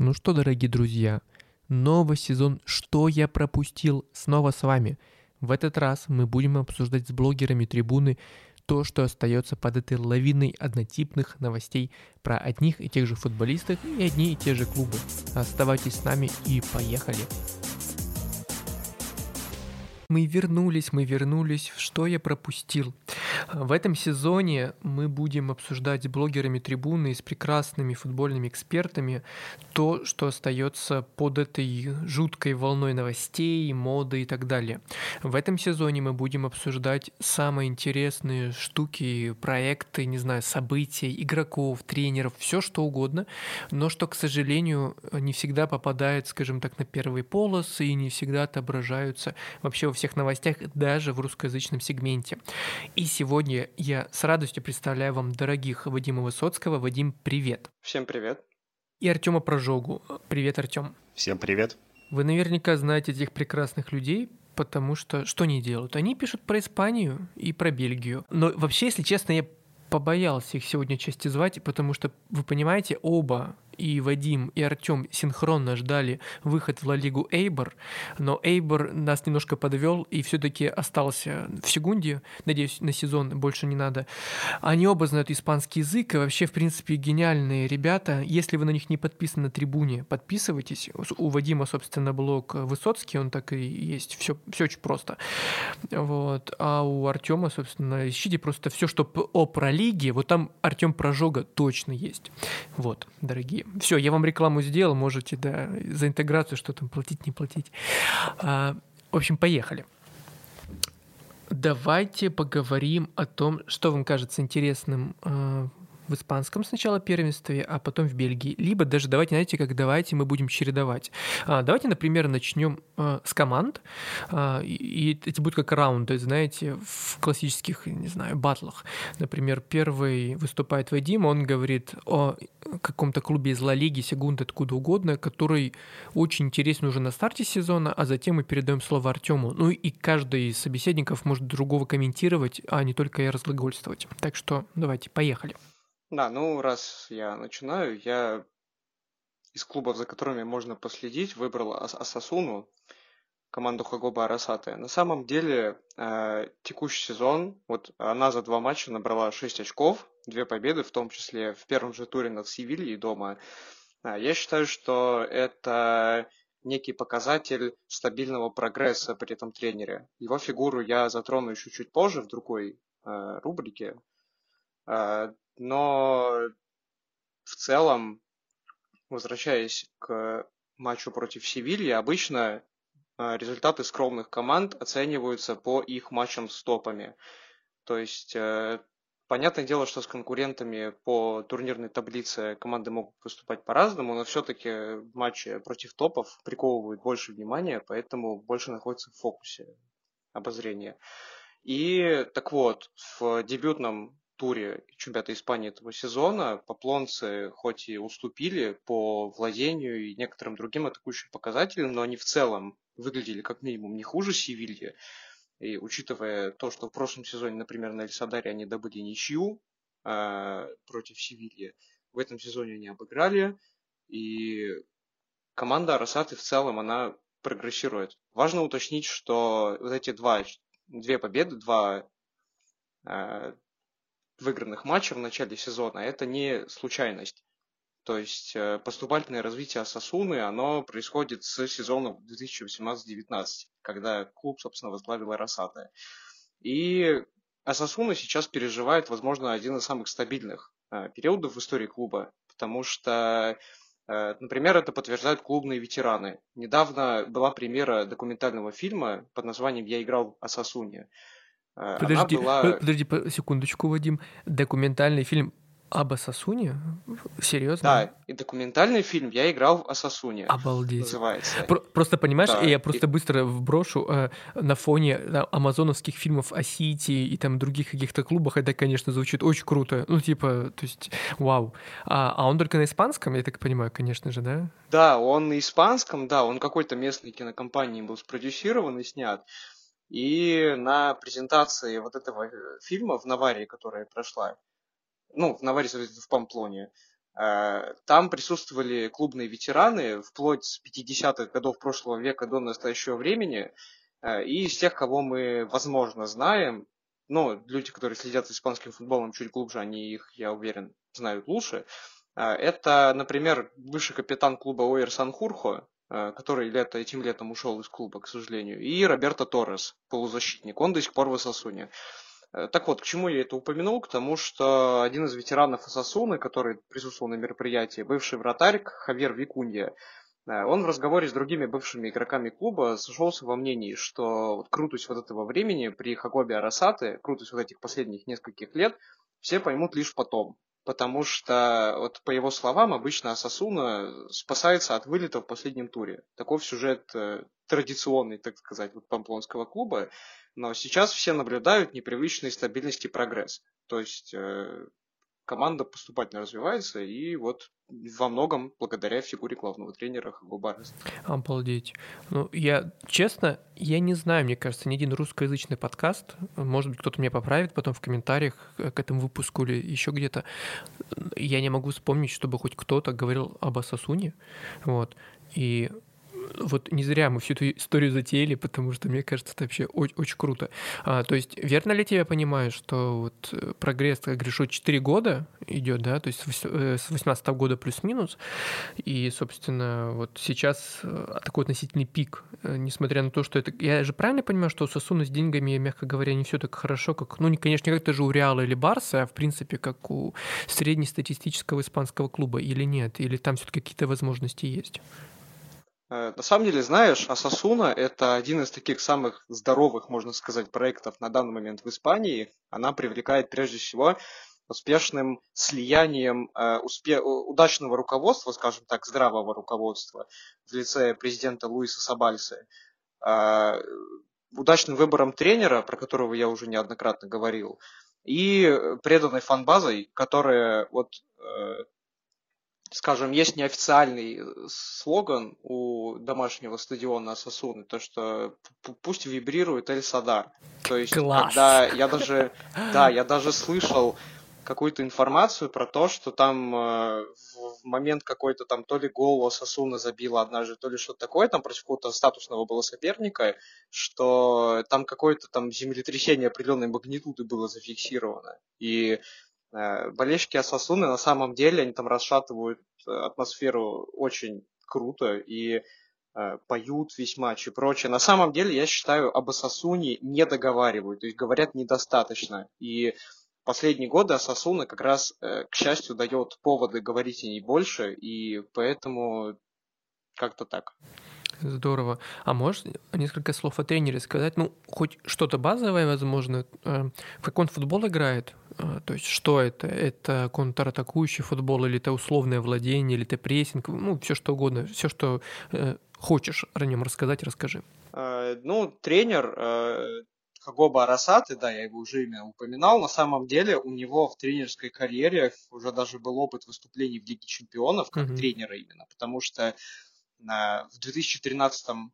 Ну что, дорогие друзья, новый сезон «Что я пропустил?» снова с вами. В этот раз мы будем обсуждать с блогерами трибуны то, что остается под этой лавиной однотипных новостей про одних и тех же футболистов и одни и те же клубы. Оставайтесь с нами и поехали. Мы вернулись, мы вернулись. Что я пропустил? В этом сезоне мы будем обсуждать с блогерами трибуны и с прекрасными футбольными экспертами то, что остается под этой жуткой волной новостей, моды и так далее. В этом сезоне мы будем обсуждать самые интересные штуки, проекты, не знаю, события, игроков, тренеров, все что угодно, но что, к сожалению, не всегда попадает, скажем так, на первые полосы и не всегда отображаются вообще во всех новостях, даже в русскоязычном сегменте. И сегодня Сегодня я с радостью представляю вам дорогих Вадима Высоцкого. Вадим, привет. Всем привет. И Артема Прожогу. Привет, Артем. Всем привет. Вы наверняка знаете этих прекрасных людей, потому что что они делают? Они пишут про Испанию и про Бельгию. Но вообще, если честно, я побоялся их сегодня части звать, потому что, вы понимаете, оба и Вадим, и Артем синхронно ждали выход в Ла Лигу Эйбор, но Эйбор нас немножко подвел и все-таки остался в секунде. Надеюсь, на сезон больше не надо. Они оба знают испанский язык, и вообще, в принципе, гениальные ребята. Если вы на них не подписаны на трибуне, подписывайтесь. У Вадима, собственно, блог Высоцкий, он так и есть. Все, все очень просто. Вот. А у Артема, собственно, ищите просто все, что о про лиге. Вот там Артем Прожога точно есть. Вот, дорогие все, я вам рекламу сделал, можете, да, за интеграцию что там платить, не платить. А, в общем, поехали. Давайте поговорим о том, что вам кажется интересным а, в испанском сначала первенстве, а потом в Бельгии. Либо даже давайте, знаете, как давайте мы будем чередовать. А, давайте, например, начнем а, с команд, а, и эти будут как раунды, знаете, в классических, не знаю, батлах. Например, первый выступает Вадим, он говорит о каком-то клубе из Ла Лиги, Сегунда, откуда угодно, который очень интересен уже на старте сезона, а затем мы передаем слово Артему. Ну и каждый из собеседников может другого комментировать, а не только я разглагольствовать. Так что давайте, поехали. Да, ну раз я начинаю, я из клубов, за которыми можно последить, выбрал Ас Асасуну, команду Хагоба Арасаты. На самом деле, э, текущий сезон, вот она за два матча набрала 6 очков, две победы, в том числе в первом же туре над Севильей дома. А, я считаю, что это некий показатель стабильного прогресса при этом тренере. Его фигуру я затрону еще чуть позже в другой э, рубрике. Э, но в целом, возвращаясь к матчу против Севильи, обычно а, результаты скромных команд оцениваются по их матчам с топами. То есть, э, понятное дело, что с конкурентами по турнирной таблице команды могут выступать по-разному, но все-таки матчи против топов приковывают больше внимания, поэтому больше находится в фокусе обозрения. И так вот, в дебютном туре чемпионата Испании этого сезона поплонцы хоть и уступили по владению и некоторым другим атакующим показателям, но они в целом выглядели как минимум не хуже Севильи. И учитывая то, что в прошлом сезоне, например, на Эльсадаре они добыли ничью э, против Севильи, в этом сезоне они обыграли, и команда Арасаты в целом, она прогрессирует. Важно уточнить, что вот эти два, две победы, два э, выигранных матчей в начале сезона, это не случайность. То есть э, поступательное развитие Сосуны, оно происходит с сезона 2018-19, когда клуб, собственно, возглавил Росата. И Асасуна сейчас переживает, возможно, один из самых стабильных э, периодов в истории клуба, потому что, э, например, это подтверждают клубные ветераны. Недавно была премьера документального фильма под названием «Я играл в Асасуне», подожди, была... подожди секундочку, Вадим. Документальный фильм об Асасуне? Серьезно? Да, и документальный фильм я играл в Асасуне. Обалдеть. Называется. Про- просто понимаешь, да. я просто и... быстро вброшу э, на фоне да, амазоновских фильмов о Сити и там других каких-то клубах, это, конечно, звучит очень круто. Ну, типа, то есть, вау. А, а он только на испанском, я так понимаю, конечно же, да? Да, он на испанском, да, он какой-то местной кинокомпании был спродюсирован и снят. И на презентации вот этого э, фильма в Наварии, которая прошла, ну, в Наварии, в Памплоне, Э, там присутствовали клубные ветераны вплоть с 50-х годов прошлого века до настоящего времени. Э, и из тех, кого мы, возможно, знаем, ну, люди, которые следят за испанским футболом чуть глубже, они их, я уверен, знают лучше. Это, например, бывший капитан клуба Оир Санхурхо, который лето, этим летом ушел из клуба, к сожалению, и Роберто Торрес, полузащитник. Он до сих пор в Асасуне. Э, так вот, к чему я это упомянул? К тому, что один из ветеранов Асасуны, который присутствовал на мероприятии, бывший вратарь Хавьер Викунья, э, он в разговоре с другими бывшими игроками клуба сошелся во мнении, что вот крутость вот этого времени при Хагобе Арасаты, крутость вот этих последних нескольких лет, все поймут лишь потом. Потому что, вот по его словам, обычно Асасуна спасается от вылета в последнем туре. Таков сюжет э, традиционный, так сказать, вот памплонского клуба. Но сейчас все наблюдают непривычный стабильность и прогресс. То есть э, команда поступательно развивается, и вот во многом благодаря фигуре главного тренера Хагубарес. Обалдеть. Ну, я, честно, я не знаю, мне кажется, ни один русскоязычный подкаст, может быть, кто-то меня поправит потом в комментариях к этому выпуску или еще где-то, я не могу вспомнить, чтобы хоть кто-то говорил об Асасуне, вот, и вот не зря мы всю эту историю затеяли, потому что, мне кажется, это вообще очень, очень круто. А, то есть, верно ли тебя понимаю, что вот э, прогресс, как говоришь, 4 года идет, да, то есть с 18 э, года плюс-минус, и, собственно, вот сейчас э, такой относительный пик, несмотря на то, что это... Я же правильно понимаю, что у Сосуна с деньгами, мягко говоря, не все так хорошо, как, ну, конечно, не как даже у Реала или Барса, а в принципе, как у среднестатистического испанского клуба, или нет? Или там все-таки какие-то возможности есть? Э, на самом деле, знаешь, Асасуна – это один из таких самых здоровых, можно сказать, проектов на данный момент в Испании. Она привлекает прежде всего успешным слиянием э, успе- удачного руководства, скажем так, здравого руководства в лице президента Луиса Сабальса, э, удачным выбором тренера, про которого я уже неоднократно говорил, и преданной фанбазой, которая вот скажем, есть неофициальный э, слоган у домашнего стадиона Сосуны, то что пусть вибрирует Эль Садар. То есть, Класс. когда я даже, да, я даже слышал какую-то информацию про то, что там э, в момент какой-то там то ли гол Сосуна забила однажды, то ли что-то такое, там против какого-то статусного было соперника, что там какое-то там землетрясение определенной магнитуды было зафиксировано. И болельщики Асасуны на самом деле, они там расшатывают э, атмосферу очень круто и э, поют весь матч и прочее. На самом деле, я считаю, об Асасуне не договаривают, то есть говорят недостаточно. И последние годы Асасуна как раз, к счастью, дает поводы говорить о ней больше, и поэтому как-то так. Здорово. А можешь несколько слов о тренере сказать? Ну, хоть что-то базовое, возможно. В как он футбол играет? А, то есть что это? Это контратакующий футбол, или это условное владение, или это прессинг, ну, все что угодно, все, что э, хочешь о нем рассказать, расскажи. Э, ну, тренер э, Хагоба Арасаты, да, я его уже имя упоминал, на самом деле у него в тренерской карьере уже даже был опыт выступлений в Лиге Чемпионов, как mm-hmm. тренера именно, потому что э, в 2013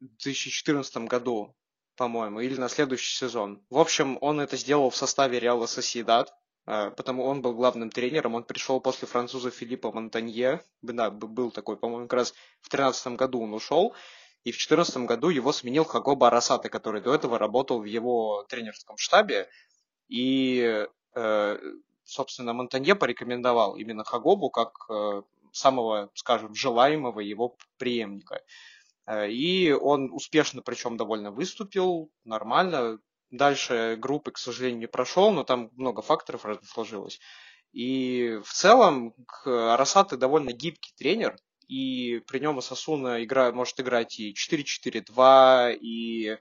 2014 году по-моему, или на следующий сезон. В общем, он это сделал в составе Реала Соседат, э, потому он был главным тренером, он пришел после француза Филиппа Монтанье, да, был такой, по-моему, как раз в 2013 году он ушел, и в 2014 году его сменил Хаго Барасата, который до этого работал в его тренерском штабе, и, э, собственно, Монтанье порекомендовал именно Хагобу как э, самого, скажем, желаемого его преемника. Э, и он успешно, причем довольно выступил, нормально. Дальше группы, к сожалению, не прошел, но там много факторов сложилось. И в целом Арасаты довольно гибкий тренер, и при нем Асасуна игра, может играть и 4-4-2, и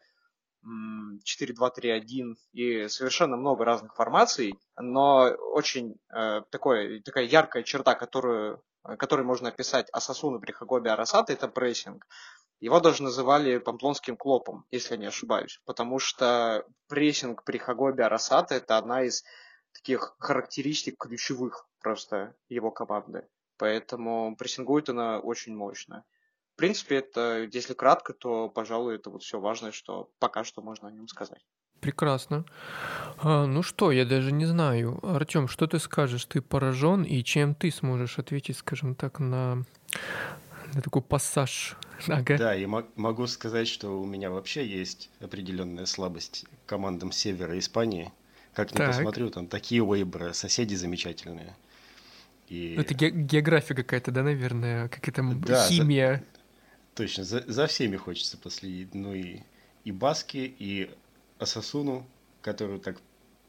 4-2-3-1, и совершенно много разных формаций, но очень э, такое, такая яркая черта, которую, которой можно описать Асасуна при Хагобе Арасата, это прессинг. Его даже называли памплонским клопом, если я не ошибаюсь, потому что прессинг при Хагобе Арасата это одна из таких характеристик ключевых просто его команды. Поэтому прессингует она очень мощно. В принципе, это, если кратко, то, пожалуй, это вот все важное, что пока что можно о нем сказать. Прекрасно. А, ну что, я даже не знаю. Артем, что ты скажешь? Ты поражен, и чем ты сможешь ответить, скажем так, на, на такой пассаж? Ага. Да, я могу сказать, что у меня вообще есть определенная слабость к командам севера Испании. Как ни посмотрю, там такие вейбры, соседи замечательные. И... Это ге- география какая-то, да, наверное, какая-то да, химия. За... Точно, за, за всеми хочется последить. Ну и, и Баски, и Асасуну, которую так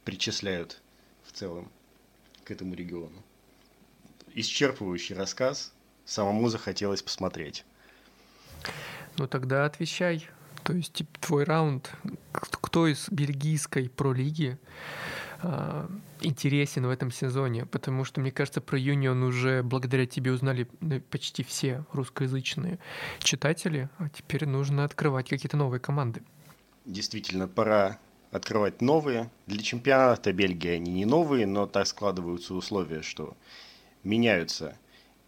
причисляют в целом к этому региону. Исчерпывающий рассказ, самому захотелось посмотреть. Ну тогда отвечай. То есть твой раунд, кто из бельгийской пролиги э, интересен в этом сезоне? Потому что, мне кажется, про Юнион уже благодаря тебе узнали ну, почти все русскоязычные читатели, а теперь нужно открывать какие-то новые команды. Действительно, пора открывать новые. Для чемпионата Бельгии они не новые, но так складываются условия, что меняются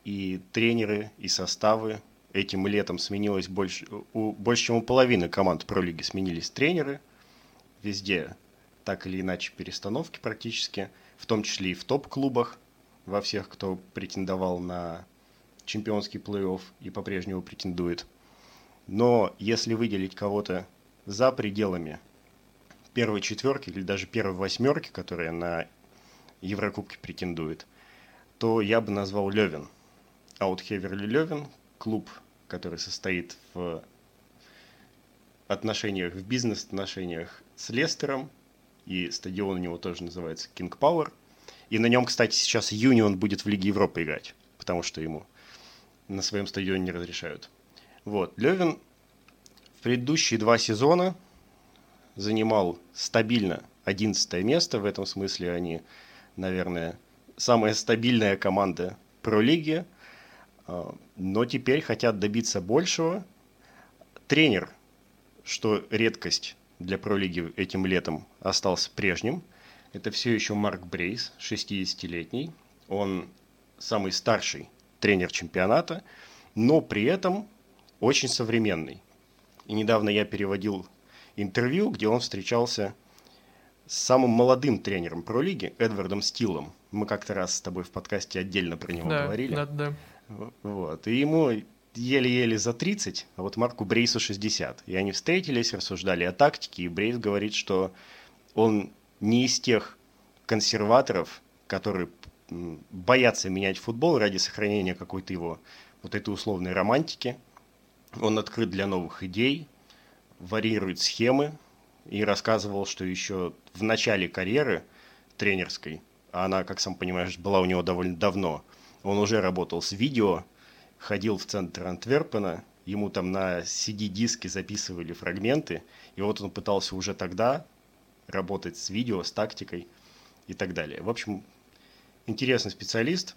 и тренеры, и составы. Этим летом сменилось больше, у, больше чем у половины команд пролиги сменились тренеры. Везде так или иначе перестановки практически, в том числе и в топ-клубах, во всех, кто претендовал на чемпионский плей-офф и по-прежнему претендует. Но если выделить кого-то за пределами первой четверки или даже первой восьмерки, которая на Еврокубке претендует, то я бы назвал Левин. Аутхеверли Левин, клуб, который состоит в отношениях, в бизнес-отношениях с Лестером, и стадион у него тоже называется King Power. И на нем, кстати, сейчас Юнион будет в Лиге Европы играть, потому что ему на своем стадионе не разрешают. Вот, Левин в предыдущие два сезона занимал стабильно 11 место. В этом смысле они, наверное, самая стабильная команда про лиги. А, но теперь хотят добиться большего. Тренер, что редкость для пролиги этим летом, остался прежним. Это все еще Марк Брейс, 60-летний. Он самый старший тренер чемпионата, но при этом очень современный. И недавно я переводил интервью, где он встречался с самым молодым тренером про лиги Эдвардом Стилом. Мы как-то раз с тобой в подкасте отдельно про него да, говорили. Да, да. Вот. И ему еле-еле за 30, а вот Марку Брейсу 60. И они встретились, рассуждали о тактике, и Брейс говорит, что он не из тех консерваторов, которые боятся менять футбол ради сохранения какой-то его вот этой условной романтики. Он открыт для новых идей, варьирует схемы и рассказывал, что еще в начале карьеры тренерской, а она, как сам понимаешь, была у него довольно давно, он уже работал с видео, ходил в центр Антверпена, ему там на CD-диске записывали фрагменты, и вот он пытался уже тогда работать с видео, с тактикой и так далее. В общем, интересный специалист,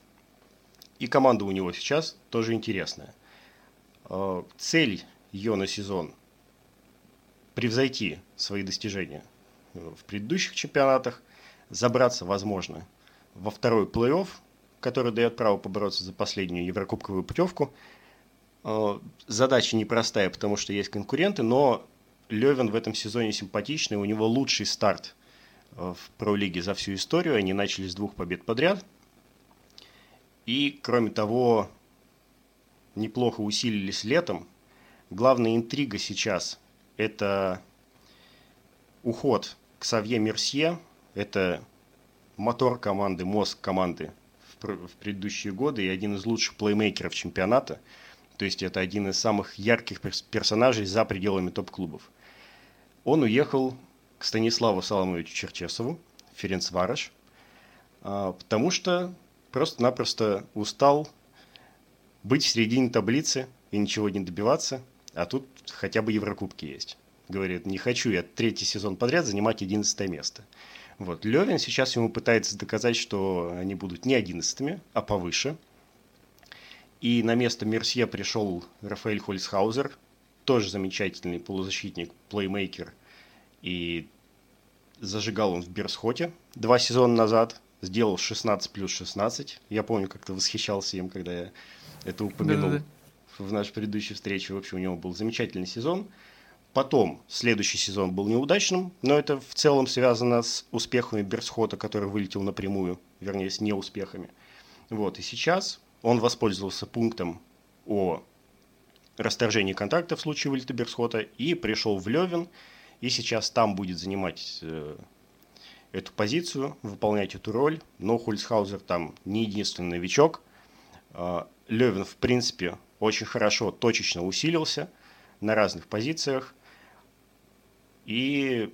и команда у него сейчас тоже интересная. Э, цель ее на сезон превзойти свои достижения в предыдущих чемпионатах, забраться, возможно, во второй плей-офф, который дает право побороться за последнюю еврокубковую путевку. Э, задача непростая, потому что есть конкуренты, но Левин в этом сезоне симпатичный, у него лучший старт э, в Про-лиге за всю историю, они начали с двух побед подряд. И, кроме того, неплохо усилились летом. Главная интрига сейчас это уход к Савье Мерсье, это мотор команды, мозг команды в, в предыдущие годы и один из лучших плеймейкеров чемпионата. То есть это один из самых ярких персонажей за пределами топ-клубов. Он уехал к Станиславу Соломовичу Черчесову, Ференцвараш, а, потому что просто-напросто устал быть в середине таблицы и ничего не добиваться – а тут хотя бы Еврокубки есть. Говорит, не хочу я третий сезон подряд занимать одиннадцатое место. Вот. Левин сейчас ему пытается доказать, что они будут не одиннадцатыми, а повыше. И на место Мерсье пришел Рафаэль Хольцхаузер, тоже замечательный полузащитник, плеймейкер. И зажигал он в Берсхоте два сезона назад. Сделал 16 плюс 16. Я помню, как ты восхищался им, когда я это упомянул. Да-да-да в нашей предыдущей встрече. В общем, у него был замечательный сезон. Потом следующий сезон был неудачным, но это в целом связано с успехами Берсхота, который вылетел напрямую, вернее, с неуспехами. Вот, и сейчас он воспользовался пунктом о расторжении контракта в случае вылета Берсхота и пришел в Левин, и сейчас там будет занимать э, эту позицию, выполнять эту роль, но Хульсхаузер там не единственный новичок. Э, Левин, в принципе, очень хорошо точечно усилился на разных позициях. И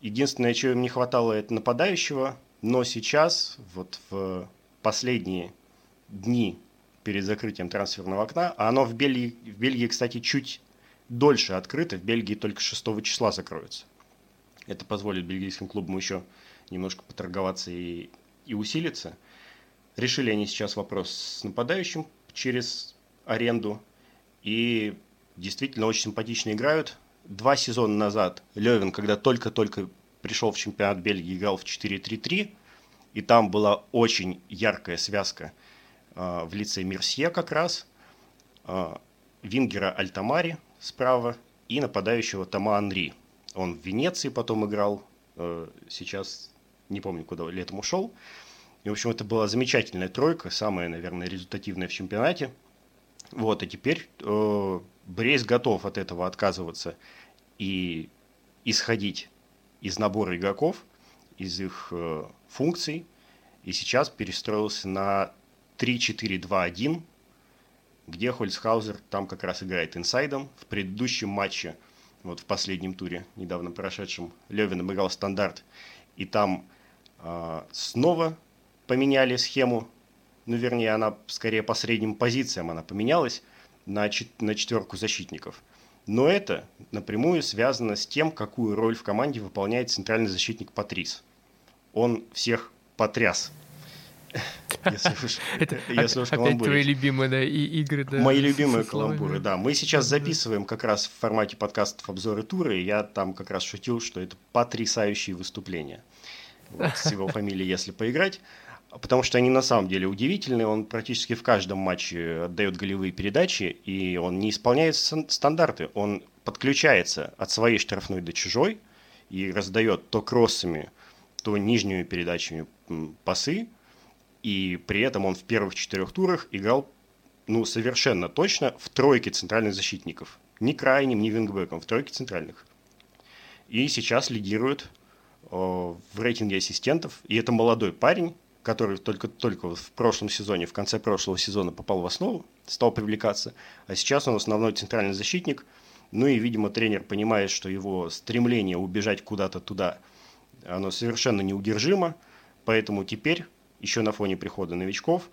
единственное, чего им не хватало, это нападающего. Но сейчас, вот в последние дни перед закрытием трансферного окна, а оно в Бельгии, в Бельгии, кстати, чуть дольше открыто, в Бельгии только 6 числа закроется. Это позволит бельгийским клубам еще немножко поторговаться и, и усилиться. Решили они сейчас вопрос с нападающим через аренду. И действительно очень симпатично играют два сезона назад Левин, когда только-только пришел в чемпионат Бельгии, играл в 4-3-3, и там была очень яркая связка э, в лице Мерсье как раз, э, Вингера Альтамари справа и нападающего Тома Анри. Он в Венеции потом играл, э, сейчас не помню, куда летом ушел. И, в общем, это была замечательная тройка, самая, наверное, результативная в чемпионате. Вот, и теперь э, Брейс готов от этого отказываться и исходить из набора игроков, из их э, функций, и сейчас перестроился на 3-4-2-1, где Хольцхаузер там как раз играет инсайдом. В предыдущем матче, вот в последнем туре, недавно прошедшем, Левин играл стандарт, и там э, снова поменяли схему, ну, вернее, она скорее по средним позициям она поменялась на, чет- на четверку защитников. Но это напрямую связано с тем, какую роль в команде выполняет центральный защитник Патрис. Он всех потряс. Это опять твои любимые да, игры. Да, Мои любимые каламбуры, да. Мы сейчас записываем как раз в формате подкастов обзоры туры, и я там как раз шутил, что это потрясающие выступления. Вот, с его фамилией, если поиграть потому что они на самом деле удивительные. Он практически в каждом матче отдает голевые передачи, и он не исполняет стандарты. Он подключается от своей штрафной до чужой и раздает то кроссами, то нижними передачами пасы, и при этом он в первых четырех турах играл ну, совершенно точно в тройке центральных защитников. Ни крайним, ни вингбеком, в тройке центральных. И сейчас лидирует э, в рейтинге ассистентов. И это молодой парень, который только-только в прошлом сезоне, в конце прошлого сезона попал в основу, стал привлекаться, а сейчас он основной центральный защитник. Ну и, видимо, тренер понимает, что его стремление убежать куда-то туда, оно совершенно неудержимо, поэтому теперь, еще на фоне прихода новичков,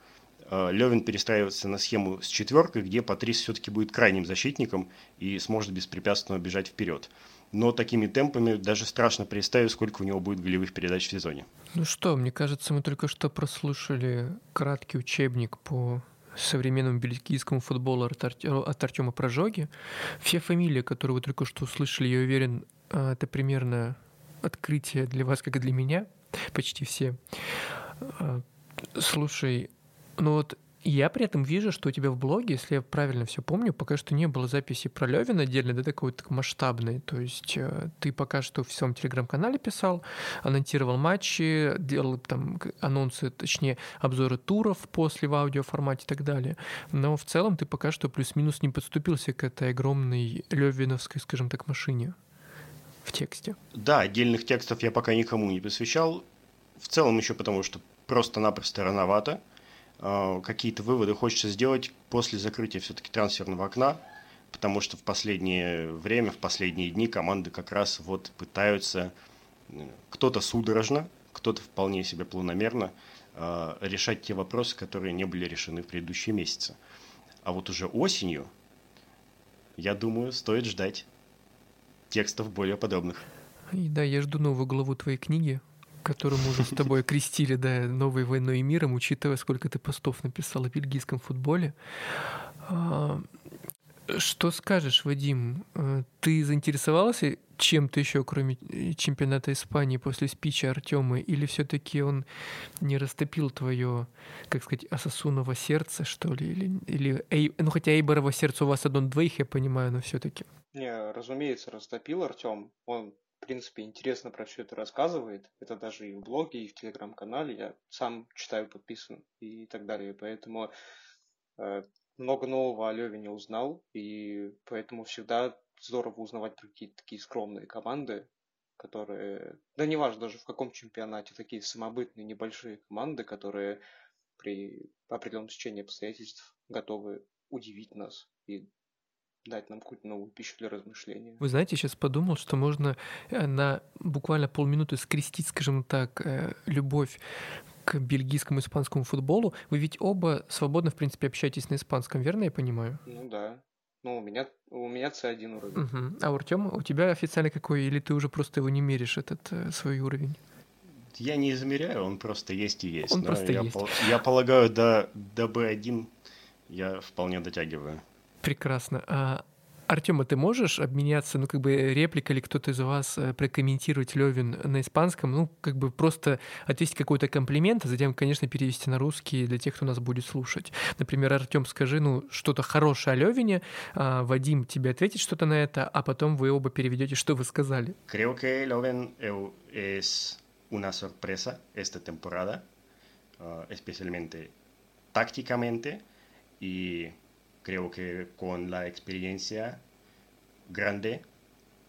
э, Левин перестраивается на схему с четверкой, где Патрис все-таки будет крайним защитником и сможет беспрепятственно бежать вперед но такими темпами даже страшно представить, сколько у него будет голевых передач в сезоне. Ну что, мне кажется, мы только что прослушали краткий учебник по современному бельгийскому футболу от, от Артема Прожоги. Все фамилии, которые вы только что услышали, я уверен, а, это примерно открытие для вас, как и для меня, почти все. А, слушай, ну вот я при этом вижу, что у тебя в блоге, если я правильно все помню, пока что не было записи про Левин отдельно, да, такой вот масштабной. То есть э, ты пока что в своем телеграм-канале писал, анонсировал матчи, делал там анонсы, точнее, обзоры туров после в аудиоформате и так далее. Но в целом ты пока что плюс-минус не подступился к этой огромной левиновской, скажем так, машине в тексте. Да, отдельных текстов я пока никому не посвящал. В целом еще потому, что просто-напросто рановато. А, какие-то выводы хочется сделать после закрытия все-таки трансферного окна, потому что в последнее время, в последние дни команды как раз вот пытаются кто-то судорожно, кто-то вполне себе планомерно а, решать те вопросы, которые не были решены в предыдущие месяцы. А вот уже осенью, я думаю, стоит ждать текстов более подобных. И да, я жду новую главу твоей книги, которую мы уже с тобой крестили, да, новой войной и миром, учитывая, сколько ты постов написал о бельгийском футболе. А, что скажешь, Вадим? Э, ты заинтересовался чем-то еще, кроме э, чемпионата Испании после спича Артема, или все-таки он не растопил твое, как сказать, Асасуново сердце, что ли, или, или Эй, ну хотя Эйборово сердце у вас одно двоих, я понимаю, но все-таки. Не, разумеется, растопил Артем. Он, в принципе, интересно про все это рассказывает. Это даже и в блоге, и в телеграм-канале. Я сам читаю, подписан и так далее. Поэтому э, много нового о Левине узнал, и поэтому всегда здорово узнавать про какие-то такие скромные команды, которые, да неважно даже в каком чемпионате, такие самобытные небольшие команды, которые при определенном течении обстоятельств готовы удивить нас и дать нам какую-то новую пищу для размышления. Вы знаете, сейчас подумал, что можно э, на буквально полминуты скрестить, скажем так, э, любовь к бельгийскому и испанскому футболу. Вы ведь оба свободно, в принципе, общаетесь на испанском, верно я понимаю? Ну да. Ну, у меня, у меня C1 уровень. Угу. А у Артема, у тебя официально какой? Или ты уже просто его не меришь, этот э, свой уровень? Я не измеряю, он просто есть и есть. Он просто я, есть. Пол, я полагаю, до, до B1 я вполне дотягиваю. Прекрасно. А Артем, а ты можешь обменяться, ну, как бы реплика или кто-то из вас э, прокомментировать Левин на испанском, ну, как бы просто ответить какой-то комплимент, а затем, конечно, перевести на русский для тех, кто нас будет слушать. Например, Артем, скажи, ну, что-то хорошее о Левине, а Вадим тебе ответит что-то на это, а потом вы оба переведете, что вы сказали. Creo que Leuven es una sorpresa esta temporada, uh, especialmente tácticamente y creo que con la experiencia grande,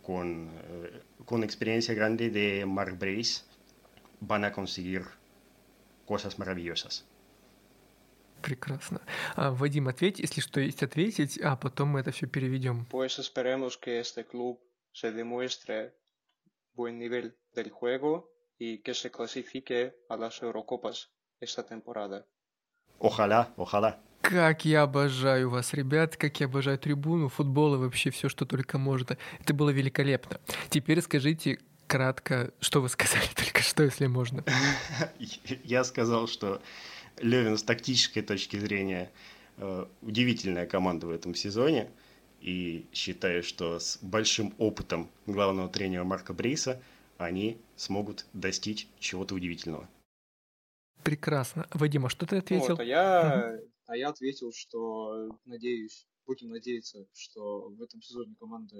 con, eh, con experiencia grande de Mark Brace, van a conseguir cosas maravillosas. Прекрасно. А, Вадим, ответь, если что есть ответить, а потом мы это все переведем. Pues esperemos que este club se demuestre buen nivel del juego y que se clasifique a las Eurocopas esta temporada. Ojalá, ojalá. Как я обожаю вас, ребят, как я обожаю трибуну, футбол и вообще все, что только можно. Это было великолепно. Теперь скажите кратко, что вы сказали только что, если можно. Я сказал, что Левин с тактической точки зрения э, удивительная команда в этом сезоне. И считаю, что с большим опытом главного тренера Марка Бриса они смогут достичь чего-то удивительного. Прекрасно. Вадим, а что ты ответил? Вот, а я а я ответил, что надеюсь, будем надеяться, что в этом сезоне команда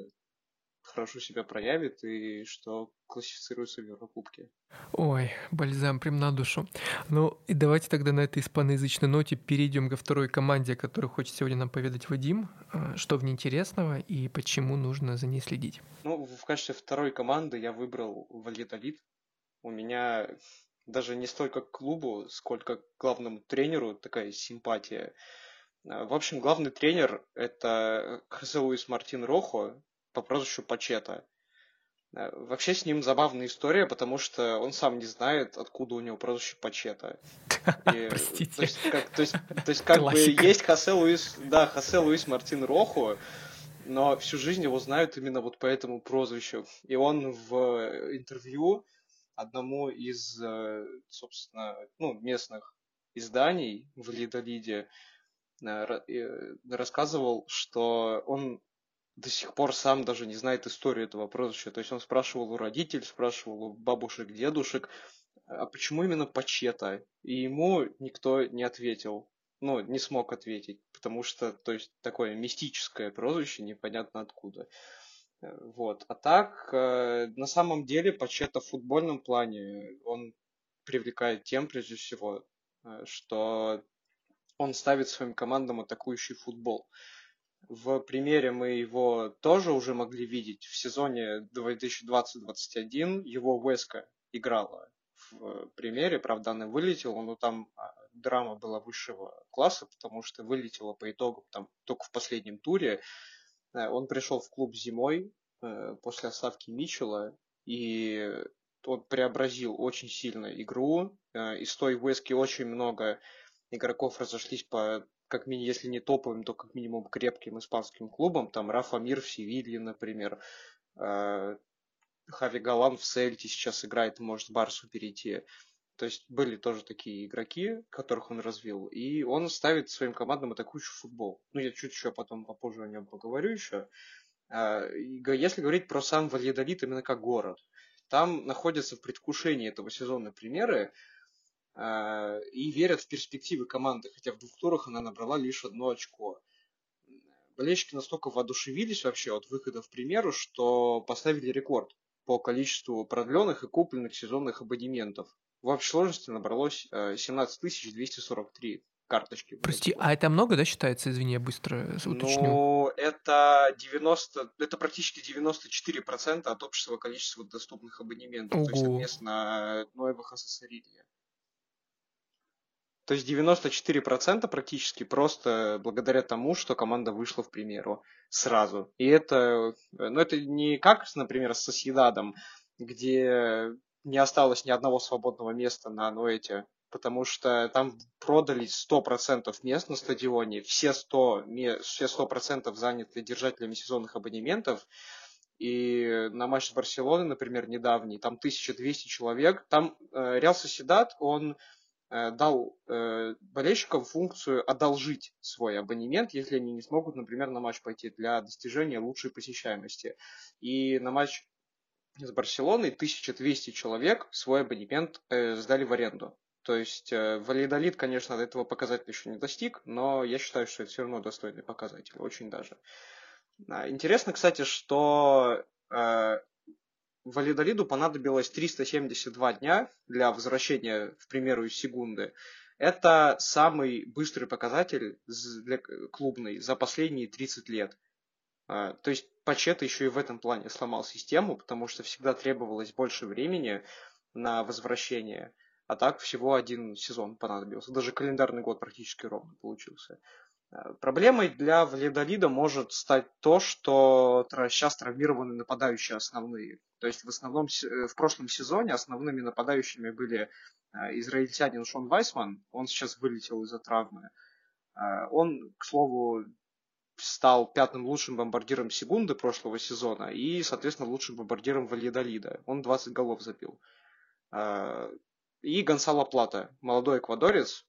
хорошо себя проявит и что классифицируется в Еврокубке. Ой, бальзам прям на душу. Ну и давайте тогда на этой испаноязычной ноте перейдем ко второй команде, о которой хочет сегодня нам поведать Вадим. А, что в ней интересного и почему нужно за ней следить? Ну, в качестве второй команды я выбрал Вальедолит. У меня даже не столько к клубу, сколько к главному тренеру такая симпатия. А, в общем, главный тренер – это Хосе Луис Мартин Рохо по прозвищу Пачета. А, вообще с ним забавная история, потому что он сам не знает, откуда у него прозвище Пачета. Простите. То есть, как, то есть, то есть, как бы есть Хосе Луис, да, Хосе Луис Мартин Рохо, но всю жизнь его знают именно вот по этому прозвищу. И он в интервью одному из, э, собственно, ну, местных изданий в Лидолиде э, э, рассказывал, что он до сих пор сам даже не знает историю этого прозвища. То есть он спрашивал у родителей, спрашивал у бабушек, дедушек, а почему именно Пачета? И ему никто не ответил. Ну, не смог ответить, потому что, то есть, такое мистическое прозвище, непонятно откуда. Э, вот. А так, э, на самом деле, Пачета в футбольном плане, он привлекает тем, прежде всего, э, что он ставит своим командам атакующий футбол. В примере мы его тоже уже могли видеть. В сезоне 2020-2021 его Веска играла в примере, правда, она вылетела, но там а, драма была высшего класса, потому что вылетела по итогам там только в последнем туре. Э, он пришел в клуб зимой э, после оставки Мичела, и он преобразил очень сильно игру. Э, из той Вески очень много игроков разошлись по, как минимум, если не топовым, то как минимум крепким испанским клубам. Там Рафа Мир в Севилье, например. Хави Галан в Сельте сейчас играет, может Барсу перейти. То есть были тоже такие игроки, которых он развил, и он ставит своим командам атакующий футбол. Ну, я чуть еще потом попозже о нем поговорю еще. Э, если говорить про сам Вальедолит именно как город, там находятся в предвкушении этого сезона примеры э, и верят в перспективы команды, хотя в двух турах она набрала лишь одно очко. Болельщики настолько воодушевились вообще от выхода в примеру, что поставили рекорд по количеству продленных и купленных сезонных абонементов. В общей сложности набралось 17 э, 243 карточки. Прости, а это много, да, считается? Извини, я быстро уточню. Ну, это 90, это практически 94% от общего количества доступных абонементов. Ого. То есть отместно Ноевых Ассасоридия. То есть 94% практически просто благодаря тому, что команда вышла в примеру сразу. И это, ну это не как, например, с Соседадом, где не осталось ни одного свободного места на ну, эти потому что там продались 100% мест на стадионе, все 100%, все 100% заняты держателями сезонных абонементов, и на матч с Барселоной, например, недавний, там 1200 человек, там э, Реал Соседат, он э, дал э, болельщикам функцию одолжить свой абонемент, если они не смогут, например, на матч пойти для достижения лучшей посещаемости. И на матч с Барселоной 1200 человек свой абонемент э, сдали в аренду. То есть э, валидолит, конечно, до этого показателя еще не достиг, но я считаю, что это все равно достойный показатель, очень даже. А, интересно, кстати, что э, валидолиду понадобилось 372 дня для возвращения, в примеру, из секунды. Это самый быстрый показатель для клубный за последние 30 лет. А, то есть Пачета еще и в этом плане сломал систему, потому что всегда требовалось больше времени на возвращение – а так всего один сезон понадобился. Даже календарный год практически ровно получился. Э, проблемой для Валидолида может стать то, что сейчас травмированы нападающие основные. То есть в основном э, в прошлом сезоне основными нападающими были э, израильтянин Шон Вайсман, он сейчас вылетел из-за травмы. Он, к слову, стал пятым лучшим бомбардиром секунды прошлого сезона и, соответственно, лучшим бомбардиром Вальедолида. Он 20 голов забил. И Гонсало Плата, молодой эквадорец.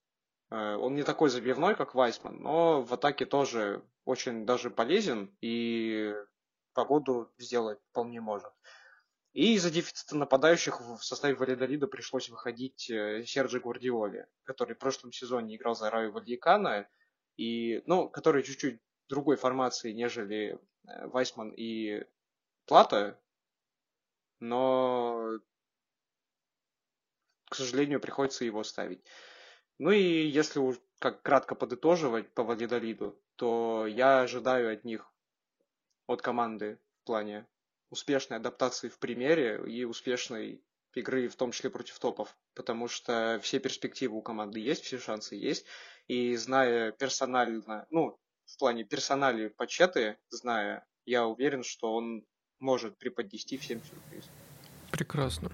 Э, он не такой забивной, как Вайсман, но в атаке тоже очень даже полезен и погоду сделать вполне может. И из-за дефицита нападающих в составе Валидолида пришлось выходить э, Серджи Гвардиоли, который в прошлом сезоне играл за Раю Вальякана, и, ну, который чуть-чуть другой формации, нежели э, Вайсман и Плата, но к сожалению, приходится его ставить. Ну и если уж как кратко подытоживать по Валидолиду, то я ожидаю от них, от команды в плане успешной адаптации в примере и успешной игры, в том числе против топов, потому что все перспективы у команды есть, все шансы есть, и зная персонально, ну, в плане персонали почеты, зная, я уверен, что он может преподнести всем сюрприз. Прекрасно.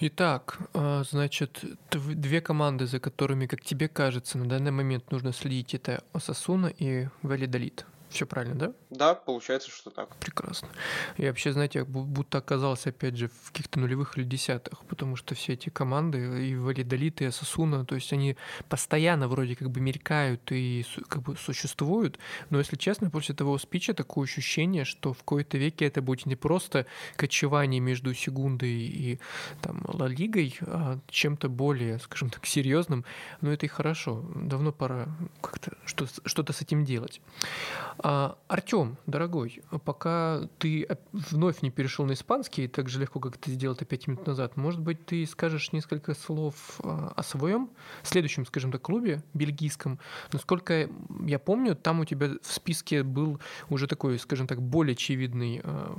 Итак, а, значит, две команды, за которыми, как тебе кажется, на данный момент нужно следить, это Осасуна и Валидолит. Все правильно, да? Да, получается, что так. Прекрасно. Я вообще, знаете, я будто оказался, опять же, в каких-то нулевых или десятых, потому что все эти команды, и Валидолит, и Асасуна, то есть они постоянно вроде как бы мелькают и как бы существуют, но, если честно, после того спича такое ощущение, что в какой-то веке это будет не просто кочевание между Сегундой и там Ла Лигой, а чем-то более, скажем так, серьезным, но это и хорошо. Давно пора как-то что-то с этим делать. А, Артем, дорогой, пока ты вновь не перешел на испанский, так же легко, как ты сделал это пять минут назад, может быть, ты скажешь несколько слов а, о своем следующем, скажем так, клубе бельгийском. Насколько я помню, там у тебя в списке был уже такой, скажем так, более очевидный а,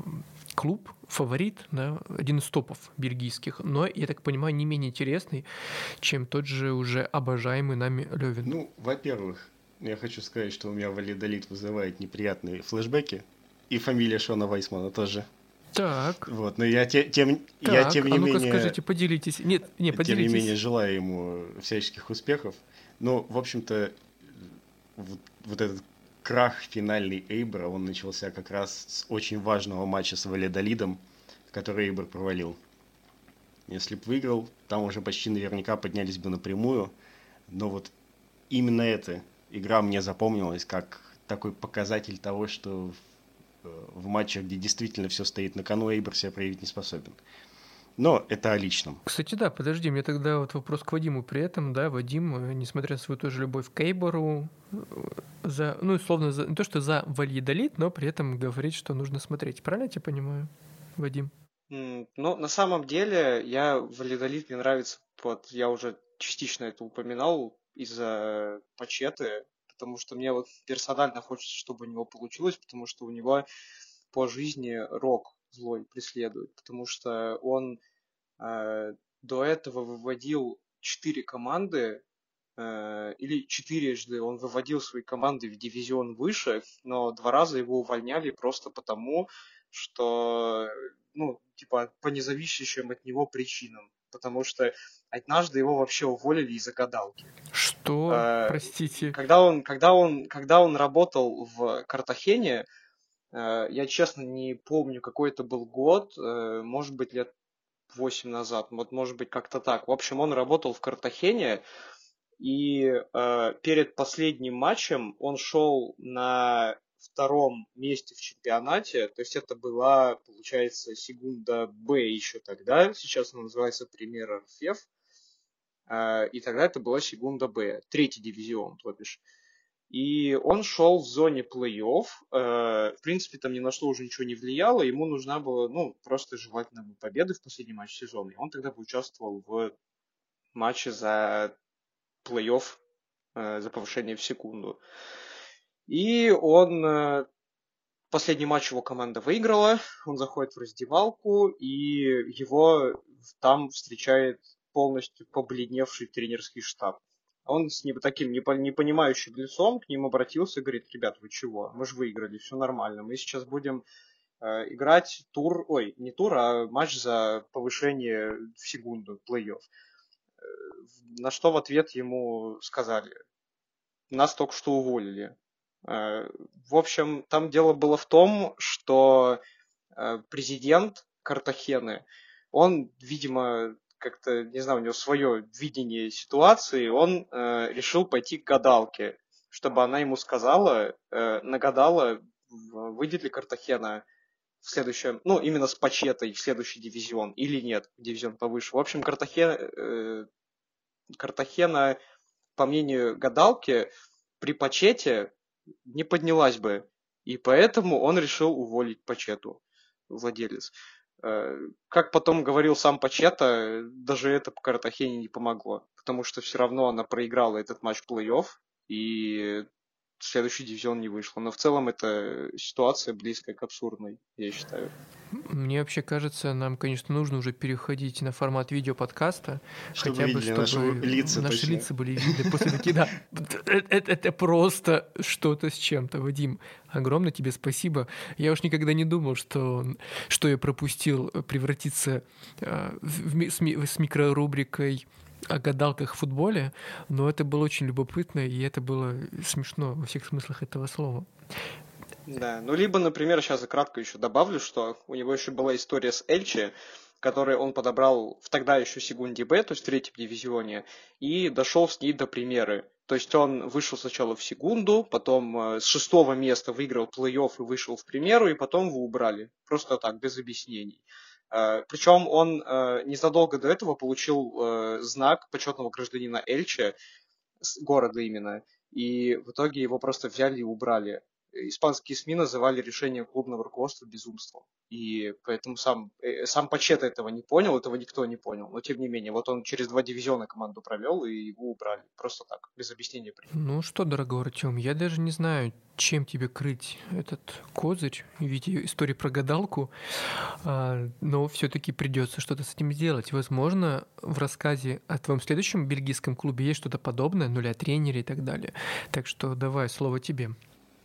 клуб, фаворит, да, один из топов бельгийских, но, я так понимаю, не менее интересный, чем тот же уже обожаемый нами Левин. Ну, во-первых, я хочу сказать, что у меня валидолит вызывает неприятные флешбеки. И фамилия Шона Вайсмана тоже. Так. Вот, но я, те, тем, так, я тем не а ну менее... скажите, поделитесь. Нет, не, поделитесь. Тем не менее, желаю ему всяческих успехов. Но, в общем-то, вот, вот этот крах финальный Эйбра, он начался как раз с очень важного матча с Валидолидом, который Эйбр провалил. Если бы выиграл, там уже почти наверняка поднялись бы напрямую. Но вот именно это игра мне запомнилась как такой показатель того, что э, в матчах, где действительно все стоит на кону, Эйбер себя проявить не способен. Но это о личном. Кстати, да, подожди, мне тогда вот вопрос к Вадиму при этом, да, Вадим, э, несмотря на свою тоже любовь к Эйбору, э, за, ну, условно, за, не то, что за валидолит, но при этом говорит, что нужно смотреть. Правильно я тебя понимаю, Вадим? Ну, на самом деле, я валидолит мне нравится, вот я уже частично это упоминал из-за Пачеты, потому что мне вот персонально хочется, чтобы у него получилось, потому что у него по жизни рок злой преследует, потому что он э, до этого выводил четыре команды, э, или четырежды он выводил свои команды в дивизион выше, но два раза его увольняли просто потому, что, ну, типа, по независящим от него причинам. Потому что однажды его вообще уволили из-за гадалки. Что? А, Простите. Когда он, когда, он, когда он работал в Картахене, э, я честно не помню, какой это был год, э, может быть, лет 8 назад, вот может быть как-то так. В общем, он работал в Картахене, и э, перед последним матчем он шел на втором месте в чемпионате, то есть это была, получается, Сегунда Б еще тогда, сейчас она называется Примера ФЕФ, а, и тогда это была Сегунда Б, третий дивизион, то бишь. И он шел в зоне плей-офф. Э, в принципе, там ни на что уже ничего не влияло. Ему нужна была, ну, просто желательно победа в последний матч сезона. И он тогда участвовал в матче за плей-офф, э, за повышение в секунду. И он э, последний матч его команда выиграла, он заходит в раздевалку, и его там встречает полностью побледневший тренерский штаб. Он с ним таким непонимающим лицом к ним обратился и говорит, ребят, вы чего? Мы же выиграли, все нормально. Мы сейчас будем э, играть тур, ой, не тур, а матч за повышение в секунду, плей-офф. Э, на что в ответ ему сказали, нас только что уволили. Э, в общем, там дело было в том, что э, президент Картахены, он, видимо, как-то, не знаю, у него свое видение ситуации, он э, решил пойти к гадалке, чтобы она ему сказала, нагадала, выйдет ли Картахена в следующем, ну, именно с Пачетой в следующий дивизион или нет, дивизион повыше. В общем, Картахена, Картахена, по мнению гадалки, при Пачете не поднялась бы. И поэтому он решил уволить Пачету, владелец. Э, как потом говорил сам Пачета, даже это по Картахене не помогло, потому что все равно она проиграла этот матч плей-офф, и следующий дивизион не вышло. Но в целом это ситуация близкая к абсурдной, я считаю. Мне вообще кажется, нам, конечно, нужно уже переходить на формат видеоподкаста, чтобы хотя бы чтобы наши лица, наши лица были видны после таких. Да, это просто что-то с чем-то, Вадим. Огромное тебе спасибо. Я уж никогда не думал, что что я пропустил превратиться а, с микрорубрикой о гадалках в футболе, но это было очень любопытно, и это было смешно во всех смыслах этого слова. Да, ну либо, например, сейчас я кратко еще добавлю, что у него еще была история с Эльчи, который он подобрал в тогда еще секунде Б, то есть в третьем дивизионе, и дошел с ней до примеры. То есть он вышел сначала в секунду, потом э, с шестого места выиграл плей-офф и вышел в примеру, и потом его убрали. Просто так, без объяснений. Э, Причем он э, незадолго до этого получил э, знак почетного гражданина Эльче, города именно, и в итоге его просто взяли и убрали испанские СМИ называли решение клубного руководства безумством. И поэтому сам, э, сам Пачета этого не понял, этого никто не понял. Но тем не менее, вот он через два дивизиона команду провел, и его убрали. Просто так, без объяснения. Ну что, дорогой Артем, я даже не знаю, чем тебе крыть этот козырь в виде истории про гадалку, а, но все-таки придется что-то с этим сделать. Возможно, в рассказе о твоем следующем бельгийском клубе есть что-то подобное, ну или о тренере и так далее. Так что давай, слово тебе.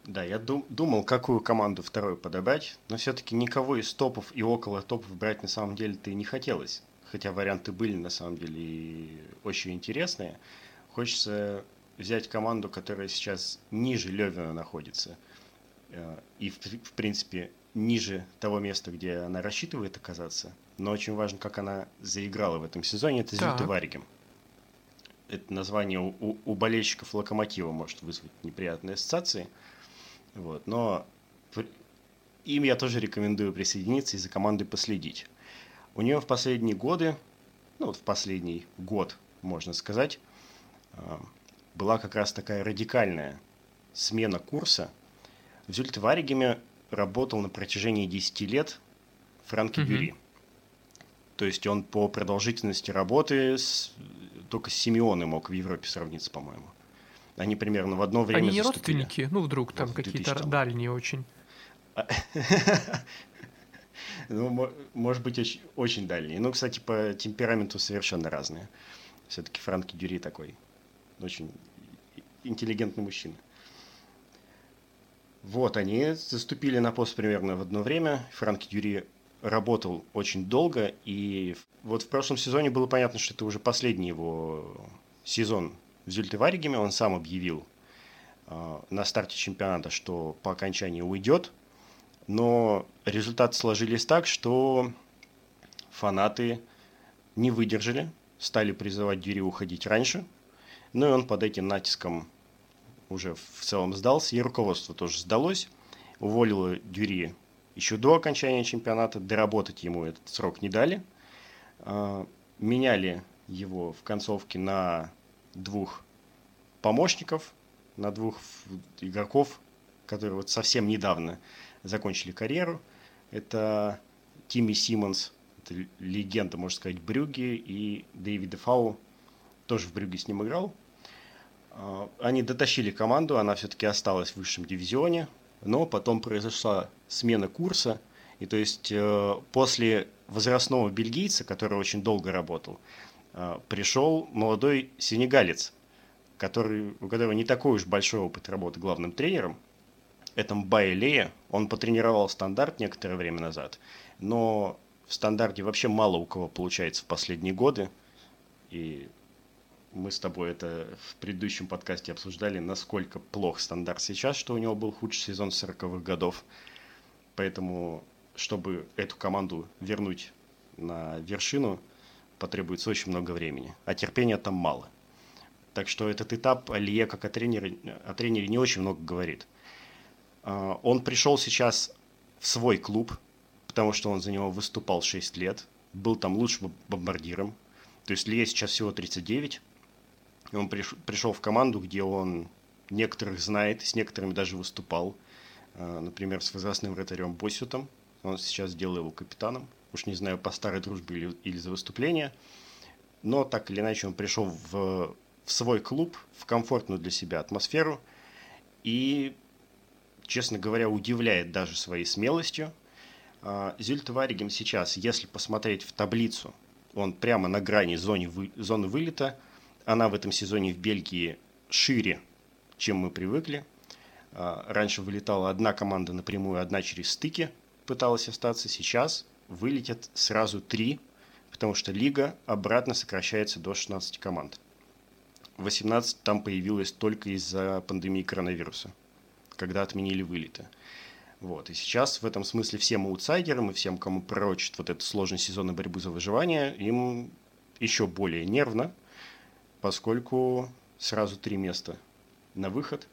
Да, я дум- думал, какую команду вторую подобрать, но все-таки никого из топов и около топов брать на самом деле-то и не хотелось. Хотя варианты были на самом деле и очень интересные. Хочется взять команду, которая сейчас ниже Левина находится. Э, и, в, в принципе, ниже того места, где она рассчитывает оказаться. Но очень важно, как она заиграла в этом сезоне. Это Зюта Варигем. Это название у, у болельщиков Локомотива может вызвать неприятные ассоциации – вот, но им я тоже рекомендую присоединиться и за командой последить. У нее в последние годы, ну вот в последний год, можно сказать, была как раз такая радикальная смена курса. В Зюльтваригеме работал на протяжении 10 лет Франки угу. Бюри. То есть он по продолжительности работы с, только с Симеоной мог в Европе сравниться, по-моему. Они примерно в одно время Они не заступили. родственники? Ну, вдруг там какие-то дальние очень. Ну, может быть, очень, очень дальние. Ну, кстати, по темпераменту совершенно разные. Все-таки Франки Дюри такой очень интеллигентный мужчина. Вот, они заступили на пост примерно в одно время. Франки Дюри работал очень долго, и вот в прошлом сезоне было понятно, что это уже последний его сезон в Зюльтеваригеме. Он сам объявил э, на старте чемпионата, что по окончании уйдет, но результаты сложились так, что фанаты не выдержали, стали призывать Дюри уходить раньше, ну и он под этим натиском уже в целом сдался, и руководство тоже сдалось, уволило Дюри еще до окончания чемпионата, доработать ему этот срок не дали, а, меняли его в концовке на двух помощников, на двух игроков, которые вот совсем недавно закончили карьеру. Это Тимми Симмонс, это легенда, можно сказать, Брюги, и Дэвид Дефау тоже в Брюге с ним играл. А, они дотащили команду, она все-таки осталась в высшем дивизионе, но потом произошла смена курса, и то есть э, после возрастного бельгийца, который очень долго работал, пришел молодой сенегалец, который, у которого не такой уж большой опыт работы главным тренером, это Мбае Лея, он потренировал стандарт некоторое время назад, но в стандарте вообще мало у кого получается в последние годы, и мы с тобой это в предыдущем подкасте обсуждали, насколько плох стандарт сейчас, что у него был худший сезон 40-х годов. Поэтому, чтобы эту команду вернуть на вершину, потребуется очень много времени. А терпения там мало. Так что этот этап Алие, как о тренере, о тренере не очень много говорит. А, он пришел сейчас в свой клуб, потому что он за него выступал 6 лет, был там лучшим бомбардиром. То есть Лие сейчас всего 39, и он приш, пришел в команду, где он некоторых знает, с некоторыми даже выступал. А, например, с возрастным вратарем Босютом. Он сейчас сделал его капитаном. Уж не знаю, по старой дружбе или, или за выступление. Но так или иначе он пришел в, в свой клуб, в комфортную для себя атмосферу. И, честно говоря, удивляет даже своей смелостью. А, Зюльт Варигем сейчас, если посмотреть в таблицу, он прямо на грани зоны, вы, зоны вылета – она в этом сезоне в Бельгии шире, чем мы привыкли. А, раньше вылетала одна команда напрямую, одна через стыки пыталась остаться. Сейчас вылетят сразу три, потому что лига обратно сокращается до 16 команд. 18 там появилось только из-за пандемии коронавируса, когда отменили вылеты. Вот. И сейчас в этом смысле всем аутсайдерам и всем, кому пророчит вот этот сложный сезон и борьбу за выживание, им еще более нервно – поскольку сразу три места на выход.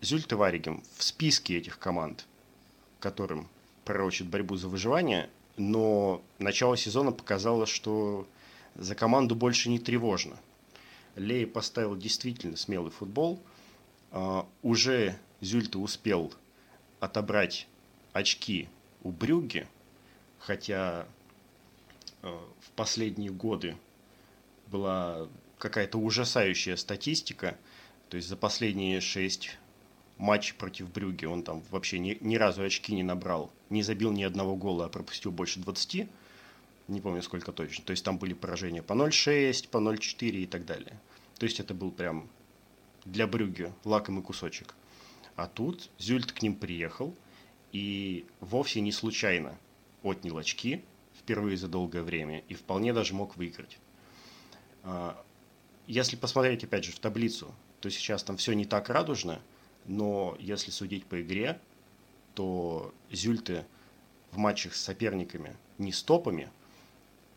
Зюльтоваригем в списке этих команд, которым пророчит борьбу за выживание, но начало сезона показало, что за команду больше не тревожно. Лей поставил действительно смелый футбол. Uh, уже Зюльта успел отобрать очки у Брюги, хотя uh, в последние годы была какая-то ужасающая статистика. То есть за последние шесть матчей против Брюги он там вообще ни, ни разу очки не набрал. Не забил ни одного гола, а пропустил больше 20. Не помню сколько точно. То есть там были поражения по 0-6, по 0-4 и так далее. То есть это был прям для Брюги лакомый кусочек. А тут Зюльт к ним приехал и вовсе не случайно отнял очки впервые за долгое время и вполне даже мог выиграть. А, если посмотреть, опять же, в таблицу, то сейчас там все не так радужно, но если судить по игре, то Зюльты в матчах с соперниками не стопами,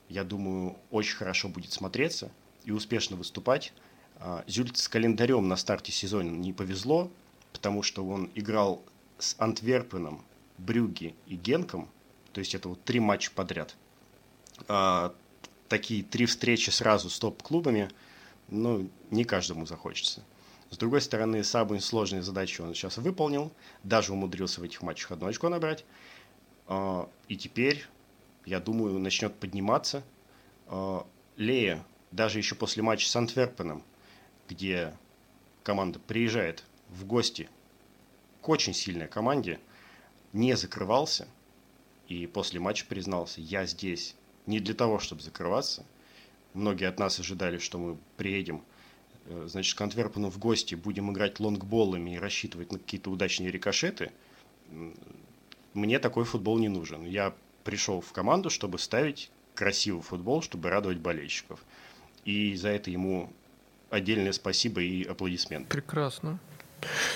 я думаю, очень хорошо будет смотреться и успешно выступать. А, Зюльт с календарем на старте сезона не повезло, потому что он играл с Антверпеном Брюги и Генком, то есть это вот три матча подряд, а, такие три встречи сразу с топ-клубами, ну, не каждому захочется. С другой стороны, самые сложные задачи он сейчас выполнил, даже умудрился в этих матчах одно очко набрать. А, и теперь, я думаю, начнет подниматься. А, Лея, даже еще после матча с Антверпеном, где команда приезжает в гости к очень сильной команде, не закрывался и после матча признался, я здесь не для того, чтобы закрываться. Многие от нас ожидали, что мы приедем значит, к Антверпену в гости, будем играть лонгболами и рассчитывать на какие-то удачные рикошеты. Мне такой футбол не нужен. Я пришел в команду, чтобы ставить красивый футбол, чтобы радовать болельщиков. И за это ему отдельное спасибо и аплодисменты. Прекрасно.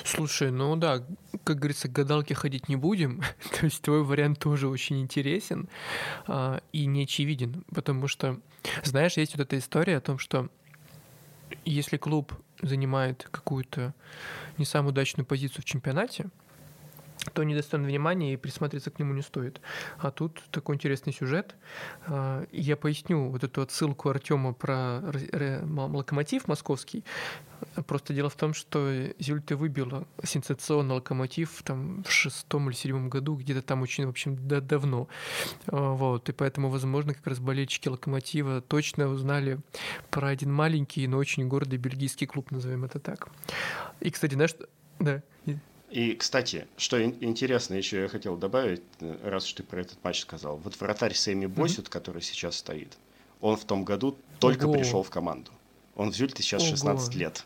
Слушай, ну да, как говорится, к гадалке ходить не будем. То есть твой вариант тоже очень интересен а, и не очевиден, потому что, знаешь, есть вот эта история о том, что если клуб занимает какую-то не самую удачную позицию в чемпионате, то недостоин внимания и присмотреться к нему не стоит. А тут такой интересный сюжет. А, я поясню вот эту отсылку Артема про локомотив московский. Просто дело в том, что Зюльте выбила сенсационный локомотив там в шестом или седьмом году, где-то там очень, в общем, да, давно. А, вот. И поэтому, возможно, как раз болельщики локомотива точно узнали про один маленький, но очень гордый бельгийский клуб, назовем это так. И, кстати, знаешь, да, и, кстати, что интересно еще я хотел добавить, э, раз уж ты про этот матч сказал. Вот вратарь Сэмми Босют, mm-hmm. который сейчас стоит, он в том году только Ого. пришел в команду. Он в Зюльте сейчас Ого. 16 лет.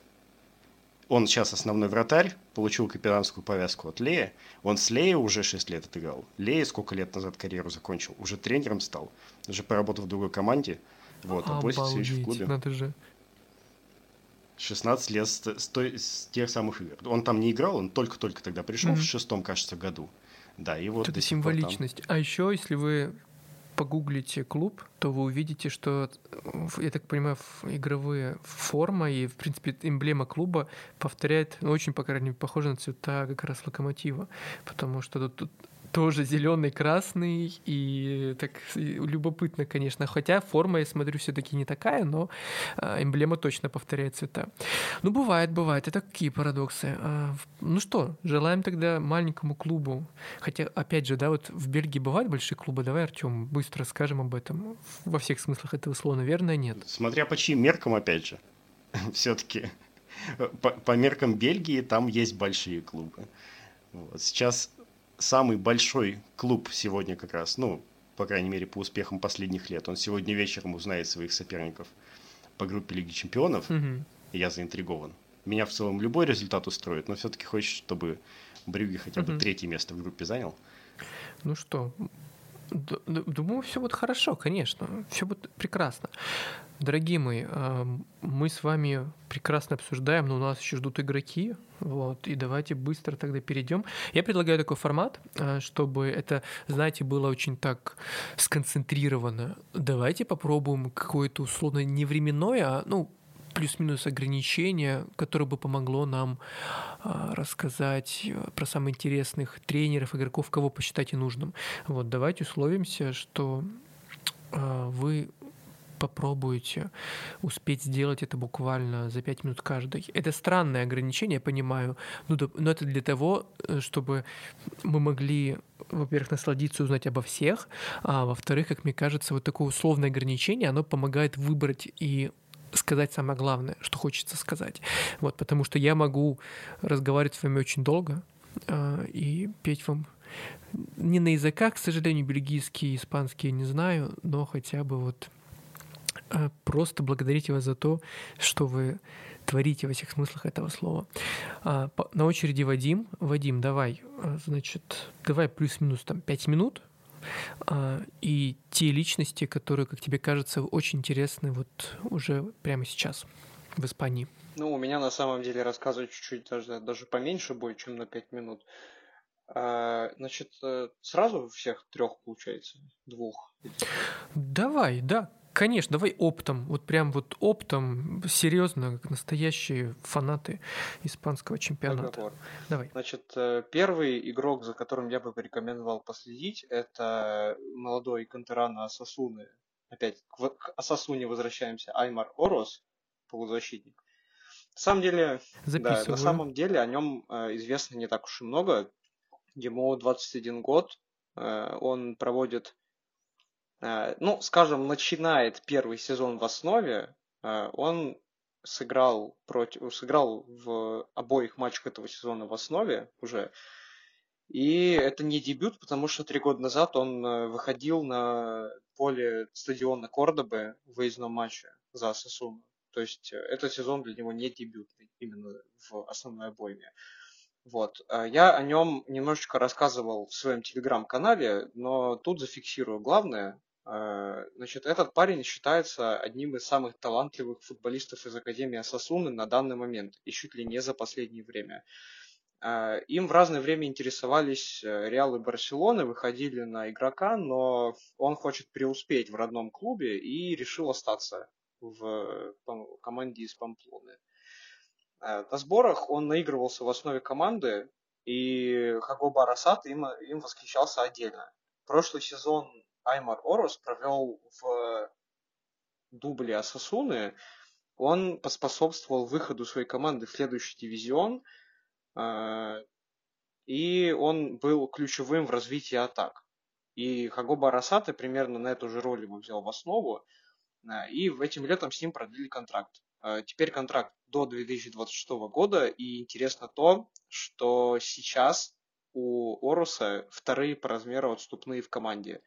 Он сейчас основной вратарь, получил капитанскую повязку от Лея. Он с Лея уже 6 лет отыграл. Лея сколько лет назад карьеру закончил? Уже тренером стал. Уже поработал в другой команде. Вот, а Босит все еще в клубе. Надо же. 16 лет с, с, той, с тех самых игр. Он там не играл, он только-только тогда пришел mm-hmm. в шестом, кажется, году. Да, и вот Это символичность. Там... А еще, если вы погуглите клуб, то вы увидите, что, я так понимаю, игровые форма и, в принципе, эмблема клуба повторяет, ну, очень, по крайней мере, похоже на цвета как раз локомотива, потому что тут, тут тоже зеленый, красный и так любопытно, конечно. Хотя форма, я смотрю, все-таки не такая, но а, эмблема точно повторяет цвета. Ну, бывает, бывает. Это какие парадоксы? А, ну что, желаем тогда маленькому клубу. Хотя, опять же, да, вот в Бельгии бывают большие клубы. Давай, Артем, быстро скажем об этом. Во всех смыслах этого слова, наверное, нет. Смотря по чьим меркам, опять же. Все-таки по, по меркам Бельгии там есть большие клубы. Вот. Сейчас самый большой клуб сегодня как раз, ну, по крайней мере, по успехам последних лет. Он сегодня вечером узнает своих соперников по группе Лиги Чемпионов, угу. и я заинтригован. Меня в целом любой результат устроит, но все-таки хочется, чтобы Брюги хотя бы угу. третье место в группе занял. Ну что, думаю, все будет хорошо, конечно, все будет прекрасно. Дорогие мои, мы с вами прекрасно обсуждаем, но у нас еще ждут игроки, вот, и давайте быстро тогда перейдем. Я предлагаю такой формат, а, чтобы это, знаете, было очень так сконцентрировано. Давайте попробуем какое-то условно не временное, а, ну, плюс-минус ограничение, которое бы помогло нам а, рассказать про самых интересных тренеров, игроков, кого посчитаете нужным. Вот, давайте условимся, что а, вы попробуйте успеть сделать это буквально за 5 минут каждый. Это странное ограничение, я понимаю, но это для того, э, чтобы мы могли, во-первых, насладиться, узнать обо всех, а во-вторых, как мне кажется, вот такое условное ограничение, оно помогает выбрать и сказать самое главное, что хочется сказать. Вот, потому что я могу разговаривать с вами очень долго э, и петь вам не на языках, к сожалению, бельгийский, испанский не знаю, но хотя бы вот а, просто благодарить вас за то, что вы творите во всех смыслах этого слова. А, на очереди Вадим. Вадим, давай, а, значит, давай плюс-минус там 5 минут, и те личности, которые, как тебе кажется, очень интересны вот уже прямо сейчас в Испании. Ну, у меня на самом деле рассказывать чуть-чуть даже, даже поменьше будет, чем на 5 минут. Значит, э, сразу всех трех получается? Двух? Давай, да. Конечно, давай оптом. Вот прям вот оптом, серьезно, настоящие фанаты испанского чемпионата. Договор. Давай. Значит, э, первый игрок, за которым я бы порекомендовал последить, это молодой Кантерана Асасуны. Опять к Асасуне возвращаемся. Аймар Орос, полузащитник. На самом деле, да, на самом деле о нем э, известно не так уж и много. Ему 21 год, э, он проводит, ну, скажем, начинает первый сезон в основе, э, он сыграл против, сыграл в обоих матчах этого сезона в основе уже. И это не дебют, потому что три года назад он э, выходил на поле стадиона Кордобы в выездном матче за Сосуну. То есть э, этот сезон для него не дебютный, именно в основной обойме. Вот. Я о нем немножечко рассказывал в своем телеграм-канале, но тут зафиксирую главное. Э, Значит, этот парень считается одним из самых талантливых футболистов из Академии Асасуны на данный момент, и чуть ли не за последнее время. Э, Им в разное время интересовались э, Реал и Барселоны, выходили на игрока, но он хочет преуспеть в родном клубе и решил остаться в команде из Памплоны. На сборах он наигрывался в основе команды, и Хагоба Арасат им, им восхищался отдельно. Прошлый сезон Аймар Орос провел в дубле Асасуны. Он поспособствовал выходу своей команды в следующий дивизион, э, и он был ключевым в развитии атак. И Хагоба Арасата примерно на эту же роль его взял в основу, э, и в этим летом с ним продлили контракт. Э, Теперь контракт до 2026 года, и интересно то, что сейчас у Оруса вторые по размеру отступные в команде.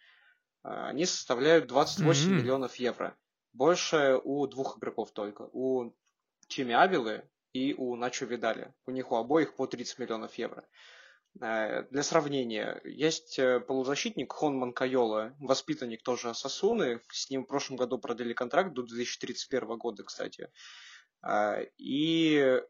Э, Они составляют 28 Мгм. миллионов евро. Больше у двух игроков только. У Чими Авилы и у Начо Видали. У них у обоих по 30 миллионов евро. Э, Для сравнения, есть э, полузащитник Хон Манкайола, воспитанник тоже Сосуны. С ним в прошлом году продлили контракт до 2031 года, кстати. Э, И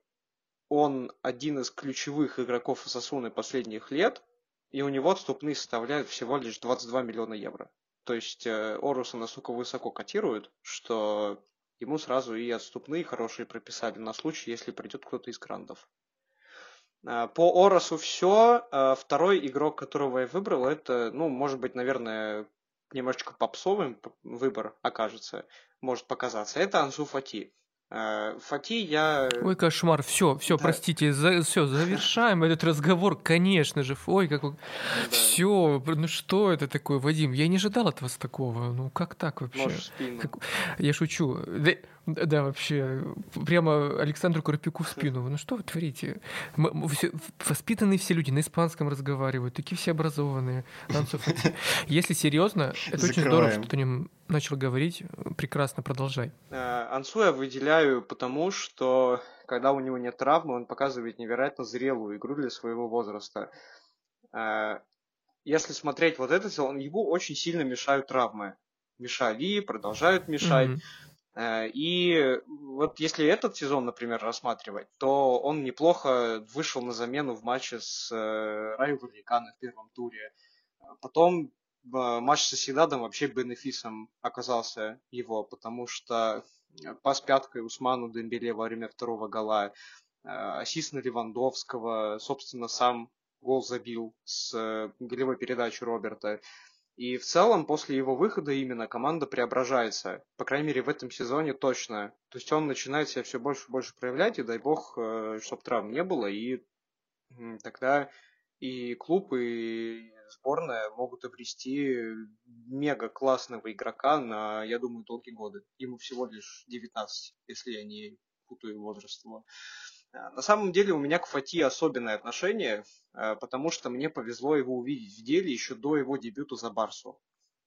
он один из ключевых игроков Сосуны последних лет, и у него отступные составляют всего лишь 22 миллиона евро. То есть э, Оруса настолько высоко котируют, что ему сразу и отступные хорошие прописали на случай, если придет кто-то из грандов. А, По Оросу все. Второй игрок, которого я выбрал, это, ну, может быть, наверное, немножечко попсовым выбор окажется, может показаться. Это Ансу Фати. Э, Фати я... Ой, кошмар, все, все, Да. простите, все, завершаем этот разговор, конечно же. Ой, как Да. все, ну что это такое, Вадим? Я не ожидал от вас такого. Ну как так вообще? Как- Я шучу. Да, да, вообще, прямо Александру Карпюку в спину. Ну что вы творите? Мы- мы все- воспитанные все люди на испанском разговаривают, такие все образованные. Если серьезно, это очень здорово, что ты о нем начал говорить. Прекрасно, продолжай. Э, Ансу я выделяю потому, что когда у него нет травмы, он показывает невероятно зрелую игру для своего возраста. Э, Если смотреть вот этот сезон, ему очень сильно мешают травмы. Мешали, продолжают мешать. Э, И вот если этот сезон, например, рассматривать, то он неплохо вышел на замену в матче с э, Райо Валикано в первом туре. Потом э, матч с Соседадом вообще бенефисом оказался его, потому что э, пас пяткой Усману Дембеле во время второго гола, э, ассист на Левандовского, собственно, сам гол забил с э, голевой передачи Роберта. И в целом, после его выхода именно команда преображается. По крайней мере, в этом сезоне точно. То есть он начинает себя все больше и больше проявлять, и дай бог, чтобы травм не было, и тогда и клуб, и сборная могут обрести мега классного игрока на, я думаю, долгие годы. Ему всего лишь 19, если я не путаю возраст. А, На самом деле у меня к Фати особенное отношение, э, потому что мне повезло его увидеть в деле еще до его дебюта за Барсу.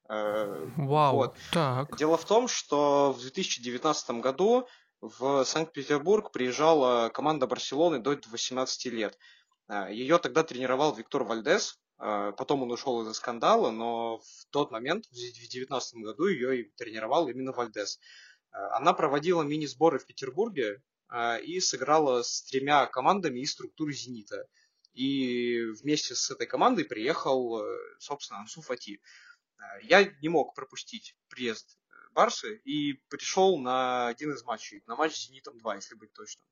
Э, Вау, Вот. так. Дело в том, что в 2019 году в Санкт-Петербург приезжала команда Барселоны до 18 лет. Ее тогда тренировал Виктор Вальдес, потом он ушел из-за скандала, но в тот момент, в 2019 году, ее и тренировал именно Вальдес. Она проводила мини-сборы в Петербурге и сыграла с тремя командами из структуры «Зенита». И вместе с этой командой приехал, э, собственно, Ансу Фати. Э, Я не мог пропустить приезд Барсы и пришел на один из матчей, на матч с Зенитом-2, если быть точным.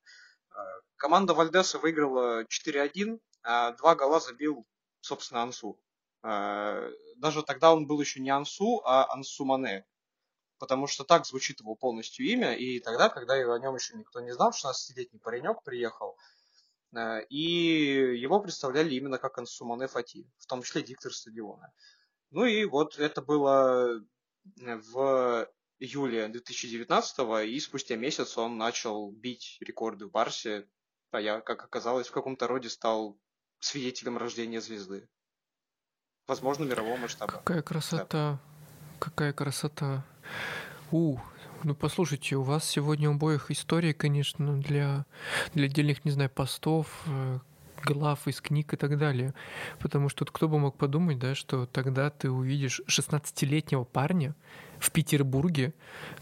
Команда Вальдеса выиграла 4-1, а два гола забил, собственно, Ансу. Даже тогда он был еще не Ансу, а Ансу Мане потому что так звучит его полностью имя, и тогда, когда о нем еще никто не знал, 16-летний паренек приехал, э, и его представляли именно как Ансумане Фати, в том числе диктор стадиона. Ну и вот это было э, в июле 2019 и спустя месяц он начал бить рекорды в Барсе, а я, как оказалось, в каком-то роде стал свидетелем рождения звезды. Возможно, мирового масштаба. Какая красота. Да. Какая красота. У, ну послушайте, у вас сегодня у обоих истории, конечно, для, для отдельных, не знаю, постов, э, глав из книг и так далее. Потому что кто бы мог подумать, да, что тогда ты увидишь 16-летнего парня в Петербурге,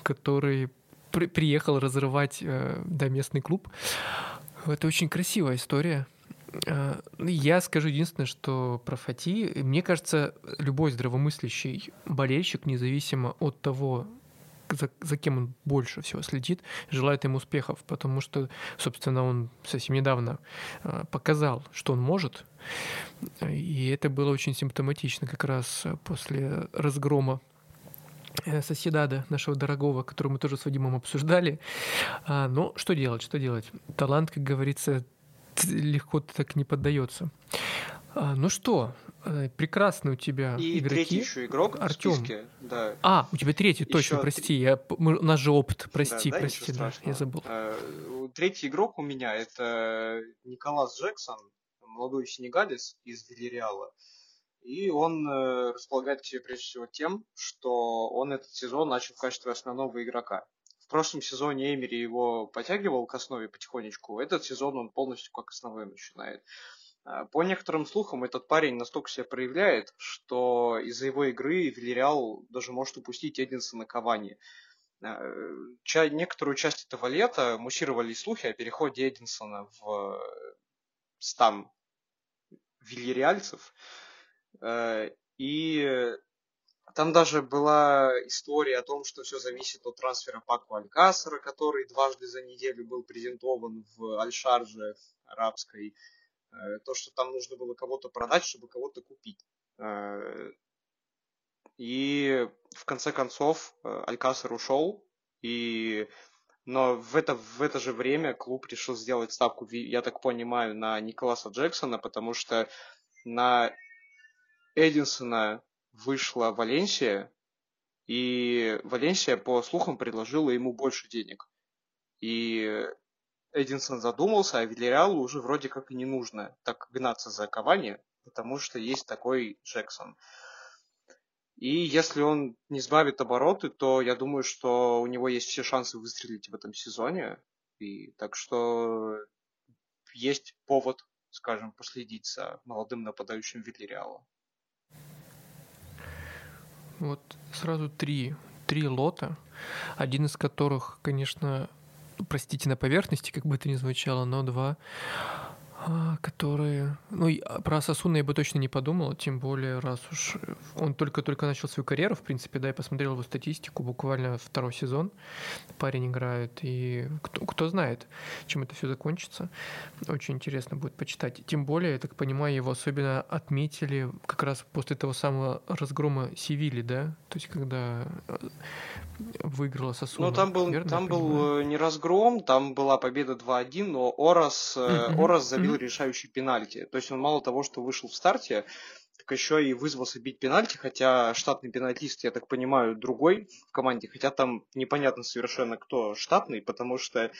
который при приехал разрывать э, да, местный клуб. Это очень красивая история. А, я скажу единственное, что про Фати, мне кажется, любой здравомыслящий болельщик, независимо от того, за, за кем он больше всего следит, желает ему успехов, потому что, собственно, он совсем недавно а, показал, что он может, и это было очень симптоматично как раз после разгрома э, соседада нашего дорогого, которого мы тоже с Вадимом обсуждали. А, но что делать, что делать? Талант, как говорится, легко так не поддается. А, ну что, э, прекрасно у тебя и игроки. третий еще игрок Артем. в списке, да. А, у тебя третий, еще точно, прости, я, мы, у нас же опыт, прости, да, прости, да, я забыл. Uh, третий игрок у меня это Николас Джексон, молодой сенегалец из Вильяреала. И он э, располагает к себе прежде всего тем, что он этот сезон начал в качестве основного игрока в прошлом сезоне Эмери его подтягивал к основе потихонечку. Этот сезон он полностью как основной начинает. А, по некоторым слухам, этот парень настолько себя проявляет, что из-за его игры Вильяреал даже может упустить Эдинсона Кавани. А, некоторую часть этого лета муссировали слухи о переходе Эдинсона в стан вильяреальцев. А, и там даже была история о том, что все зависит от трансфера Паку Алькасара, который дважды за неделю был презентован в Аль-Шарже арабской. Э, то, что там нужно было кого-то продать, чтобы кого-то купить. Э, и в конце концов э, Алькасар ушел, и но в это, в это же время клуб решил сделать ставку, я так понимаю, на Николаса Джексона, потому что на Эдинсона вышла Валенсия, и Валенсия, по слухам, предложила ему больше денег. И Эдинсон задумался, а Вильяреалу уже вроде как и не нужно так гнаться за Кавани, потому что есть такой Джексон. И если он не сбавит обороты, то я думаю, что у него есть все шансы выстрелить в этом сезоне. И так что есть повод, скажем, последить за молодым нападающим Вильяреала. Вот сразу три, три лота, один из которых, конечно, простите, на поверхности, как бы это ни звучало, но два которые... Ну, а, про Сосуна я бы точно не подумал, тем более, раз уж он только-только начал свою карьеру, в принципе, да, я посмотрел его статистику, буквально второй сезон парень играет, и кто, кто знает, чем это все закончится. Очень интересно будет почитать. Тем более, я так понимаю, его особенно отметили как раз после того самого разгрома Севили, да? То есть, когда э, выиграла Сосуна. Ну, там был, верно, там был э, не разгром, там была победа 2-1, но Орас, mm-hmm. Орас забил. Решающий пенальти. То есть он мало того, что вышел в старте, так еще и вызвался бить пенальти, хотя штатный пенальтист, я так понимаю, другой в команде, хотя там непонятно совершенно, кто штатный, потому что,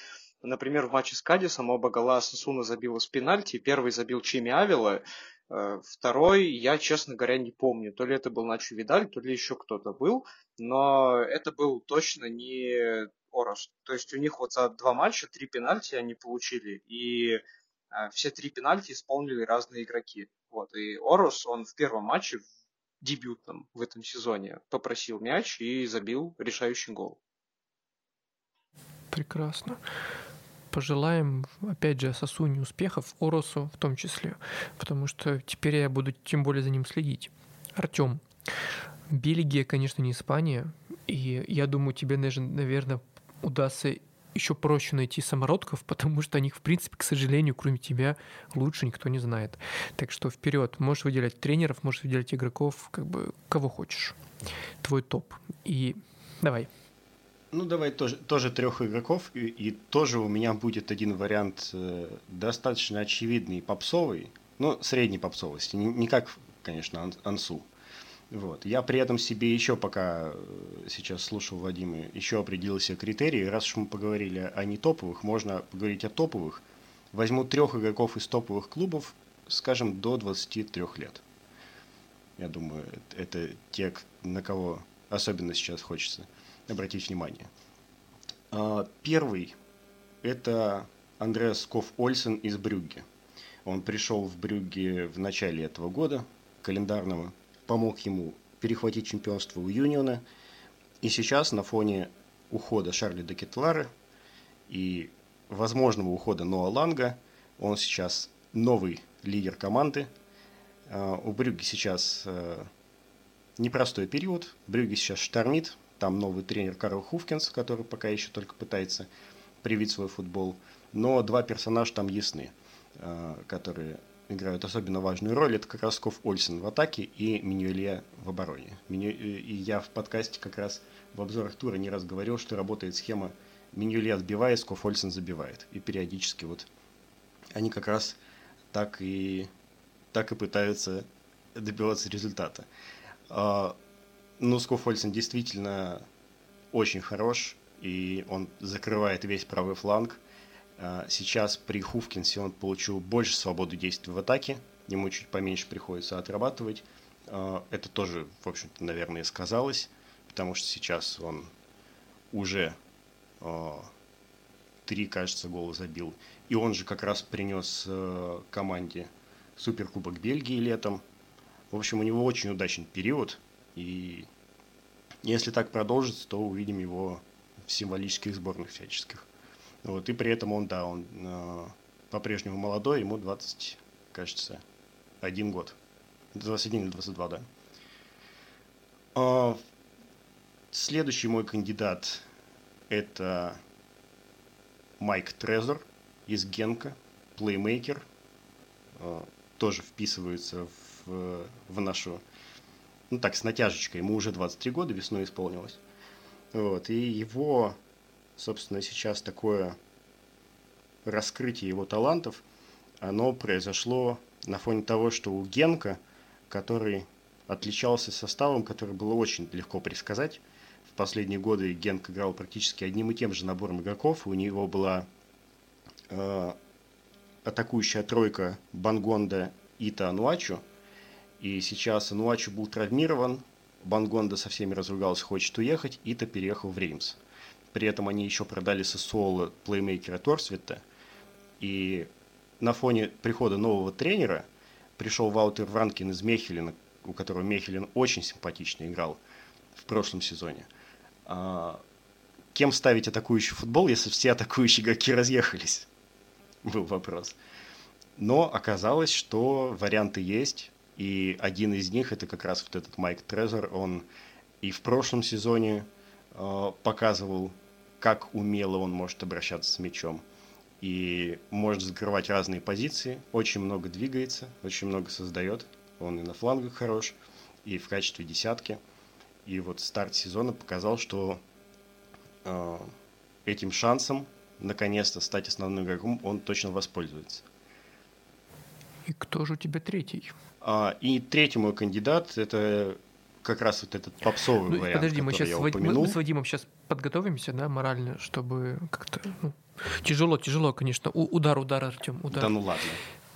например, в матче с Кадисом оба гола Сосуна забил с пенальти, первый забил Чими Авила, э, Второй, я, честно говоря, не помню. То ли это был Начо Видаль, то ли еще кто-то был. Но это был точно не Орос. То есть у них вот за два матча три пенальти они получили. И все три пенальти исполнили разные игроки. Вот, и Орус, он в первом матче, в дебютном в этом сезоне, попросил мяч и забил решающий гол. Прекрасно. Пожелаем, опять же, Сосуне успехов, Оросу в том числе, потому что теперь я буду тем более за ним следить. Артем, Бельгия, конечно, не Испания. И я думаю, тебе, наверное, удастся еще проще найти самородков, потому что о них, в принципе, к сожалению, кроме тебя, лучше никто не знает. Так что вперед, можешь выделять тренеров, можешь выделять игроков, как бы кого хочешь. Твой топ. И давай. Ну, давай тоже, тоже трех игроков. И, и тоже у меня будет один вариант э, достаточно очевидный, попсовый. Ну, средней попсовости. Не, не как, конечно, ан, Ансу. Вот. Я при этом себе еще, пока э, сейчас слушал Вадима, еще определил себе критерии. Раз уж мы поговорили о не топовых, можно поговорить о топовых. Возьму трех игроков из топовых клубов, скажем, до 23 лет. Я думаю, это те, на кого особенно сейчас хочется обратить внимание. А, первый – это Андреас Ков Ольсен из Брюгге. Он пришел в Брюгге в начале этого года, календарного, помог ему перехватить чемпионство у Юниона. И сейчас на фоне ухода Шарли де и возможного ухода Ноа Ланга, он сейчас новый лидер команды. А, у Брюги сейчас э, непростой период. Брюги сейчас штормит. Там новый тренер Карл Хуфкинс, который пока еще только пытается привить свой футбол. Но два персонажа там ясны, э, которые играют особенно важную роль, это как раз Ков Ольсен в атаке и Минюэлье в обороне. И я в подкасте как раз в обзорах тура не раз говорил, что работает схема Минюэлье отбивает, Ков Ольсен забивает. И периодически вот они как раз так и, так и пытаются добиваться результата. А, ну, Скоф Ольсен действительно очень хорош, и он закрывает весь правый фланг – сейчас при Хувкинсе он получил больше свободы действий в атаке, ему чуть поменьше приходится отрабатывать. А, это тоже, в общем-то, наверное, сказалось, потому что сейчас он уже а, три, кажется, гола забил. И он же как раз принес команде Суперкубок Бельгии летом. В общем, у него очень удачный период. И если так продолжится, то увидим его в символических сборных всяческих. Вот, и при этом он, да, он э, по-прежнему молодой, ему 20, кажется, один год. 21 или 22, да. А, следующий мой кандидат – это Майк Трезор из Генка, плеймейкер. А, тоже вписывается в, в нашу, ну так, с натяжечкой. Ему уже 23 года, весной исполнилось. Вот, и его собственно, сейчас такое раскрытие его талантов, оно произошло на фоне того, что у Генка, который отличался составом, который было очень легко предсказать, в последние годы Генк играл практически одним и тем же набором игроков, у него была э, атакующая тройка Бангонда, Ита, Ануачу, и сейчас Ануачу был травмирован, Бангонда со всеми разругался, хочет уехать, Ита переехал в Реймс. При этом они еще продали Сосуола плеймейкера Торсвита. И на фоне прихода нового тренера пришел Ваутер Вранкин из Мехелина, у которого Мехелин очень симпатично играл в прошлом сезоне. А, кем ставить атакующий футбол, если все атакующие игроки разъехались? Был вопрос. Но оказалось, что варианты есть, и один из них это как раз вот этот Майк Трезор. Он и в прошлом сезоне Э, показывал, как умело он может обращаться с мячом. И может закрывать разные позиции, очень много двигается, очень много создает. Он и на флангах хорош, и в качестве десятки. И вот старт сезона показал, что э, этим шансом наконец-то стать основным игроком он точно воспользуется. И кто же у тебя третий? А, и третий мой кандидат это как раз вот этот попсовый ну, вариант, Подожди, мы сейчас я мы, мы с Вадимом сейчас подготовимся, да, морально, чтобы как-то ну, тяжело, тяжело, конечно. У, удар, удар, Артем, удар. Да ну ладно.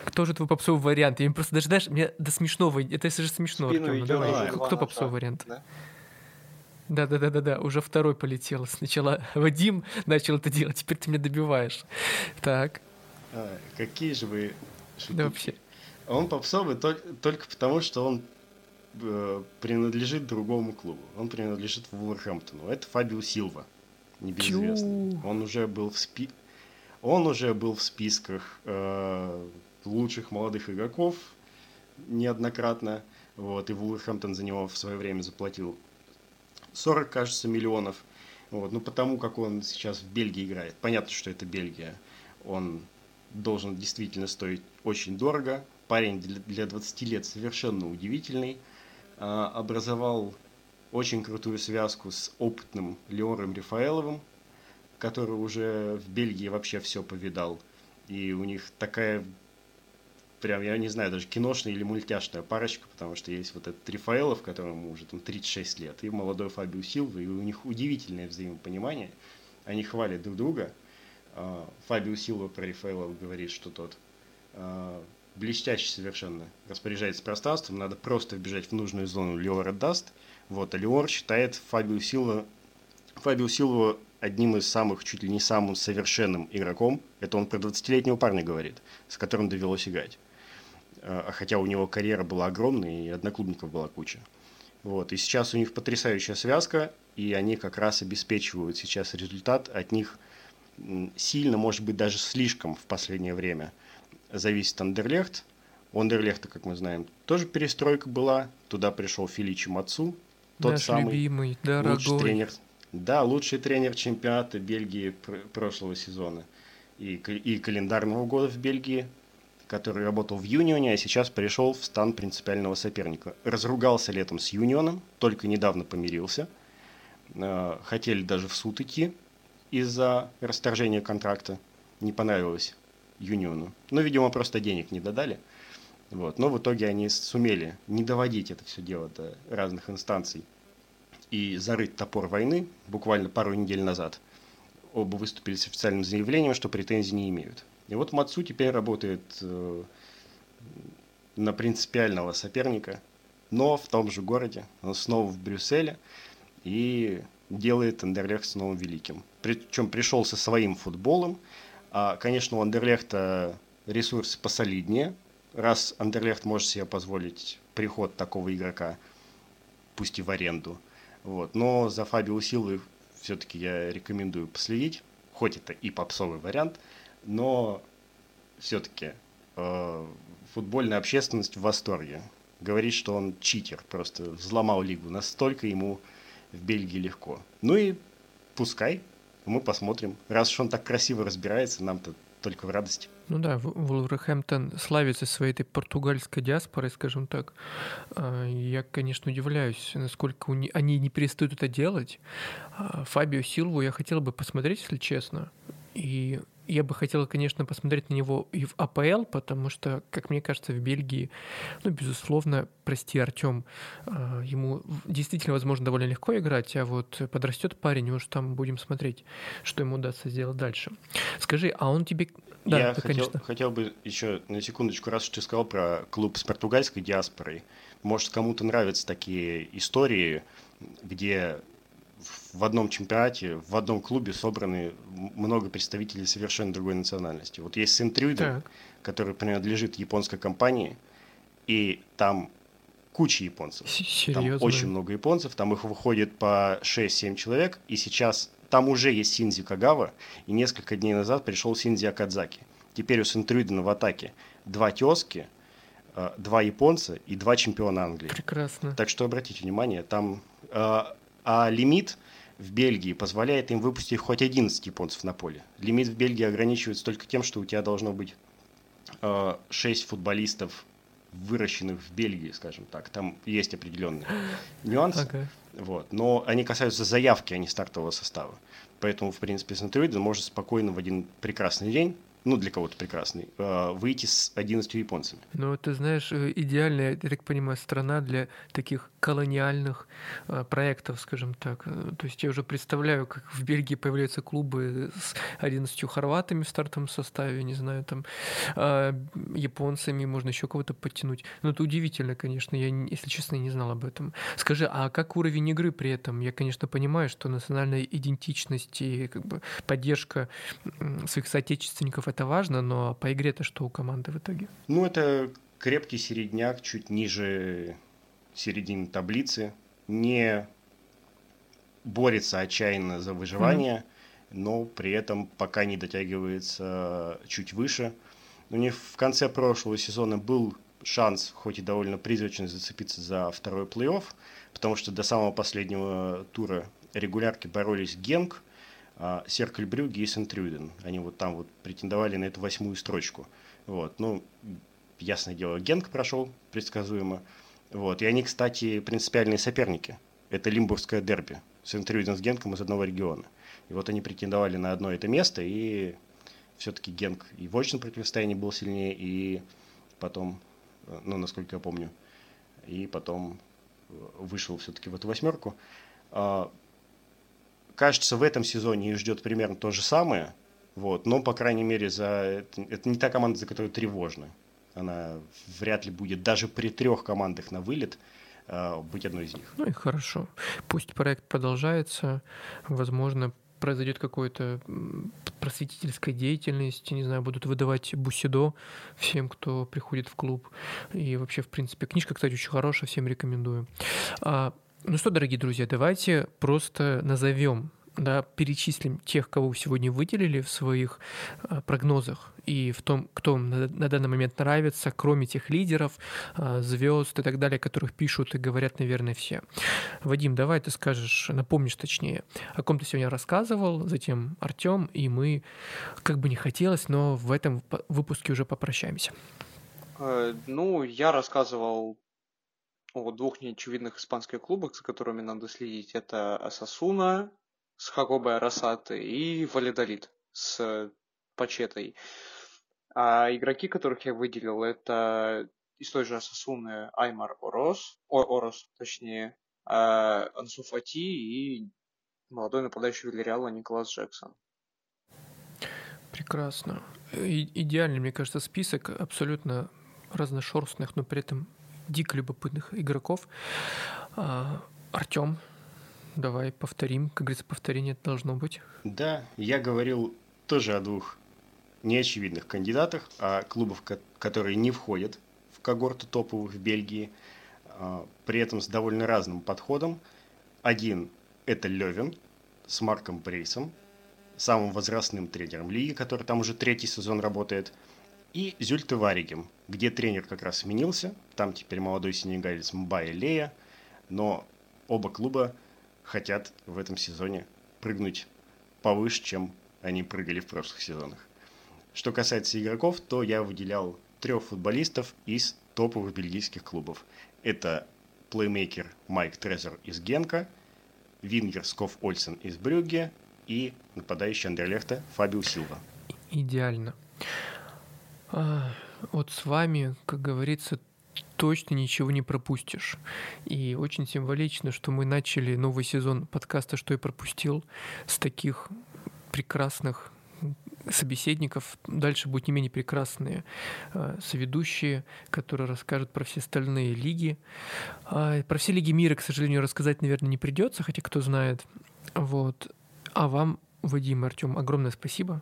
Кто же твой попсовый вариант? Я им просто даже, знаешь, мне до смешного, это же смешно, Артем, ну давай. Кто, кто попсовый вариант? Да? Да, да, да, да, да. Уже второй полетел. Сначала Вадим начал это делать, теперь ты меня добиваешь. Так. А, какие же вы шутки. Да вообще. Он попсовый только потому, что он принадлежит другому клубу. Он принадлежит Вулверхэмптону. Это Фабио Силва, небезызвестный. Он уже был в спи... Он уже был в списках э, лучших молодых игроков неоднократно. Вот, и Вулверхэмптон за него в свое время заплатил 40, кажется, миллионов. Вот. Ну, потому как он сейчас в Бельгии играет. Понятно, что это Бельгия. Он должен действительно стоить очень дорого. Парень для 20 лет совершенно удивительный. А, образовал очень крутую связку с опытным Леором Рифаэловым, который уже в Бельгии вообще все повидал. И у них такая прям, я не знаю, даже киношная или мультяшная парочка, потому что есть вот этот Рифаэлов, которому уже там 36 лет, и молодой Фабио Силва, и у них удивительное взаимопонимание. Они хвалят друг друга. А, Фабио Силва про Рифаэлова говорит, что тот а, блестяще совершенно распоряжается пространством, надо просто вбежать в нужную зону, Леор отдаст. Вот, а Леор считает Фабио Силва, Фабио Силва одним из самых, чуть ли не самым совершенным игроком. Это он про 20-летнего парня говорит, с которым довелось играть. А, хотя у него карьера была огромная, и одноклубников была куча. Вот. И сейчас у них потрясающая связка, и они как раз обеспечивают сейчас результат. От них сильно, может быть, даже слишком в последнее время зависит Андерлехт. У Андерлехта, как мы знаем, тоже перестройка была. Туда пришел Филичи Мацу, тот Наш самый любимый, дорогой. лучший тренер. Да, лучший тренер чемпионата Бельгии пр- прошлого сезона и, и календарного года в Бельгии который работал в Юнионе, а сейчас пришел в стан принципиального соперника. Разругался летом с Юнионом, только недавно помирился. Э, хотели даже в суд идти из-за расторжения контракта. Не понравилось Юниону. Но, видимо, просто денег не додали. Вот. Но в итоге они сумели не доводить это все дело до разных инстанций и зарыть топор войны буквально пару недель назад. Оба выступили с официальным заявлением, что претензий не имеют. И вот Мацу теперь работает э, на принципиального соперника, но в том же городе, он снова в Брюсселе, и делает Андерлехт снова великим. Причем пришел со своим футболом. А, конечно, у Андерлехта ресурсы посолиднее. Раз Андерлехт может себе позволить приход такого игрока, пусть и в аренду. Вот. Но за Фабио Силвы все-таки я рекомендую последить, хоть это и попсовый вариант – но все-таки э, футбольная общественность в восторге. Говорит, что он читер, просто взломал лигу. Настолько ему в Бельгии легко. Ну и пускай, мы посмотрим. Раз уж он так красиво разбирается, нам-то только в радости. Ну да, Вулверхэмптон славится своей этой португальской диаспорой, скажем так. А, я, конечно, удивляюсь, насколько они не перестают это делать. А, Фабио Силву я хотел бы посмотреть, если честно. И я бы хотел, конечно, посмотреть на него и в АПЛ, потому что, как мне кажется, в Бельгии, ну, безусловно, прости, Артем, а, ему действительно, возможно, довольно легко играть, а вот подрастет парень, уж там будем смотреть, что ему удастся сделать дальше. Скажи, а он тебе... Да, Я да, хотел, конечно. хотел бы еще на секундочку, раз ты сказал про клуб с португальской диаспорой, может, кому-то нравятся такие истории, где в одном чемпионате, в одном клубе собраны много представителей совершенно другой национальности. Вот есть Сентрюйден, который принадлежит японской компании, и там куча японцев. Серьезно? Там очень много японцев, там их выходит по 6-7 человек, и сейчас там уже есть Синзи Кагава, и несколько дней назад пришел Синзи Акадзаки. Теперь у Сентрюйдена в атаке два тезки, э, два японца и два чемпиона Англии. Прекрасно. Так что обратите внимание, там э, а лимит в Бельгии позволяет им выпустить хоть 11 японцев на поле. Лимит в Бельгии ограничивается только тем, что у тебя должно быть э, 6 футболистов, выращенных в Бельгии, скажем так. Там есть определенные нюансы. Okay. Вот. Но они касаются заявки, а не стартового состава. Поэтому, в принципе, Сентроиден может спокойно в один прекрасный день ну, для кого-то прекрасный, а, выйти с 11 японцами. Ну, ты знаешь, э, идеальная, я так понимаю, страна для таких колониальных а, проектов, скажем так. Э, то есть я уже представляю, как в Бельгии появляются клубы с 11 хорватами в стартовом составе, не знаю, там, а, японцами, можно еще кого-то подтянуть. Ну, это удивительно, конечно, я, если честно, не знал об этом. Скажи, а как уровень игры при этом? Я, конечно, понимаю, что национальная идентичность и как бы поддержка своих соотечественников это важно, но по игре-то что у команды в итоге? Ну, это крепкий середняк, чуть ниже середины таблицы. Не борется отчаянно за выживание, mm-hmm. но при этом пока не дотягивается чуть выше. У них в конце прошлого сезона был шанс, хоть и довольно призрачный, зацепиться за второй плей-офф, потому что до самого последнего тура регулярки боролись Генк, а, Серкль Брюги и Сентрюден. Они вот там вот претендовали на эту восьмую строчку. Вот, ну, ясное дело, Генк прошел предсказуемо. Вот, и они, кстати, принципиальные соперники. Это Лимбургское дерби. Сентрюден с Генком из одного региона. И вот они претендовали на одно это место, и все-таки Генк и в очном противостоянии был сильнее, и потом, э, ну, насколько я помню, и потом э, вышел все-таки в эту восьмерку. А, кажется, в этом сезоне их ждет примерно то же самое, вот, но, по крайней мере, за... это не та команда, за которую тревожно. Она вряд ли будет даже при трех командах на вылет а, быть одной из них. Ну и хорошо. Пусть проект продолжается. Возможно, произойдет какое-то просветительская деятельность, не знаю, будут выдавать бусидо всем, кто приходит в клуб. И вообще, в принципе, книжка, кстати, очень хорошая, всем рекомендую. А, ну что, дорогие друзья, давайте просто назовем да, перечислим тех, кого сегодня выделили в своих э, прогнозах и в том, кто на, на данный момент нравится, кроме тех лидеров, э, звезд и так далее, которых пишут и говорят, наверное, все. Вадим, давай ты скажешь, напомнишь точнее, о ком ты сегодня рассказывал, затем Артем, и мы, как бы не хотелось, но в этом выпуске уже попрощаемся. Э, ну, я рассказывал о двух неочевидных испанских клубах, за которыми надо следить. Это Асасуна, с Хагобой Арасаты и Валидолит с Пачетой. А игроки, которых я выделил, это из той же Асасуны Аймар Орос, О, Орос, точнее, а, Ансу Фати и молодой нападающий Вильяреала Николас Джексон. Прекрасно. И, идеальный, мне кажется, список абсолютно разношерстных, но при этом дико любопытных игроков. А, Артем, Давай повторим. Как говорится, повторение должно быть. Да, я говорил тоже о двух неочевидных кандидатах, о клубах, которые не входят в когорту топовых в Бельгии, а, при этом с довольно разным подходом. Один – это Левин с Марком Брейсом, самым возрастным тренером лиги, который там уже третий сезон работает, и Зюльте Варигем, где тренер как раз сменился, там теперь молодой сенегалец Мбая Лея, но оба клуба хотят в этом сезоне прыгнуть повыше, чем они прыгали в прошлых сезонах. Что касается игроков, то я выделял трех футболистов из топовых бельгийских клубов. Это плеймейкер Майк Трезор из Генка, вингер Скоф Ольсен из Брюгге и нападающий Андерлехта Фабио Силва. Идеально. А, вот с вами, как говорится, точно ничего не пропустишь. И очень символично, что мы начали новый сезон подкаста «Что я пропустил» с таких прекрасных собеседников. Дальше будут не менее прекрасные э, соведущие, которые расскажут про все остальные лиги. Э, про все лиги мира, к сожалению, рассказать, наверное, не придется, хотя кто знает. Вот. А вам Вадим Артем, огромное спасибо.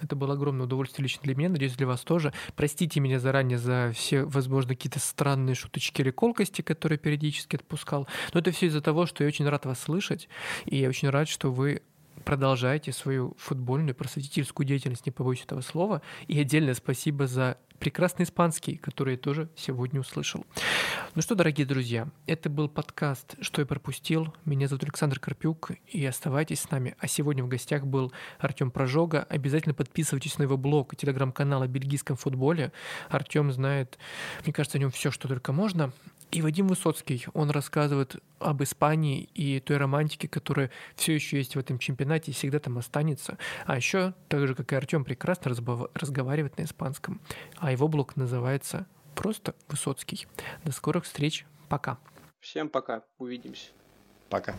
Это было огромное удовольствие лично для меня, надеюсь, для вас тоже. Простите меня заранее за все, возможно, какие-то странные шуточки или колкости, которые периодически отпускал. Но это все из-за того, что я очень рад вас слышать, и я очень рад, что вы продолжаете свою футбольную просветительскую деятельность, не побоюсь этого слова. И отдельное спасибо за прекрасный испанский, который я тоже сегодня услышал. Ну что, дорогие друзья, это был подкаст «Что я пропустил». Меня зовут Александр Карпюк, и оставайтесь с нами. А сегодня в гостях был Артем Прожога. Обязательно подписывайтесь на его блог и телеграм-канал о бельгийском футболе. Артем знает, мне кажется, о нем все, что только можно. И Вадим Высоцкий, он рассказывает об Испании и той романтике, которая все еще есть в этом чемпионате и всегда там останется. А еще, так же, как и Артем, прекрасно разговаривает на испанском. А его блог называется просто Высоцкий. До скорых встреч. Пока. Всем пока. Увидимся. Пока.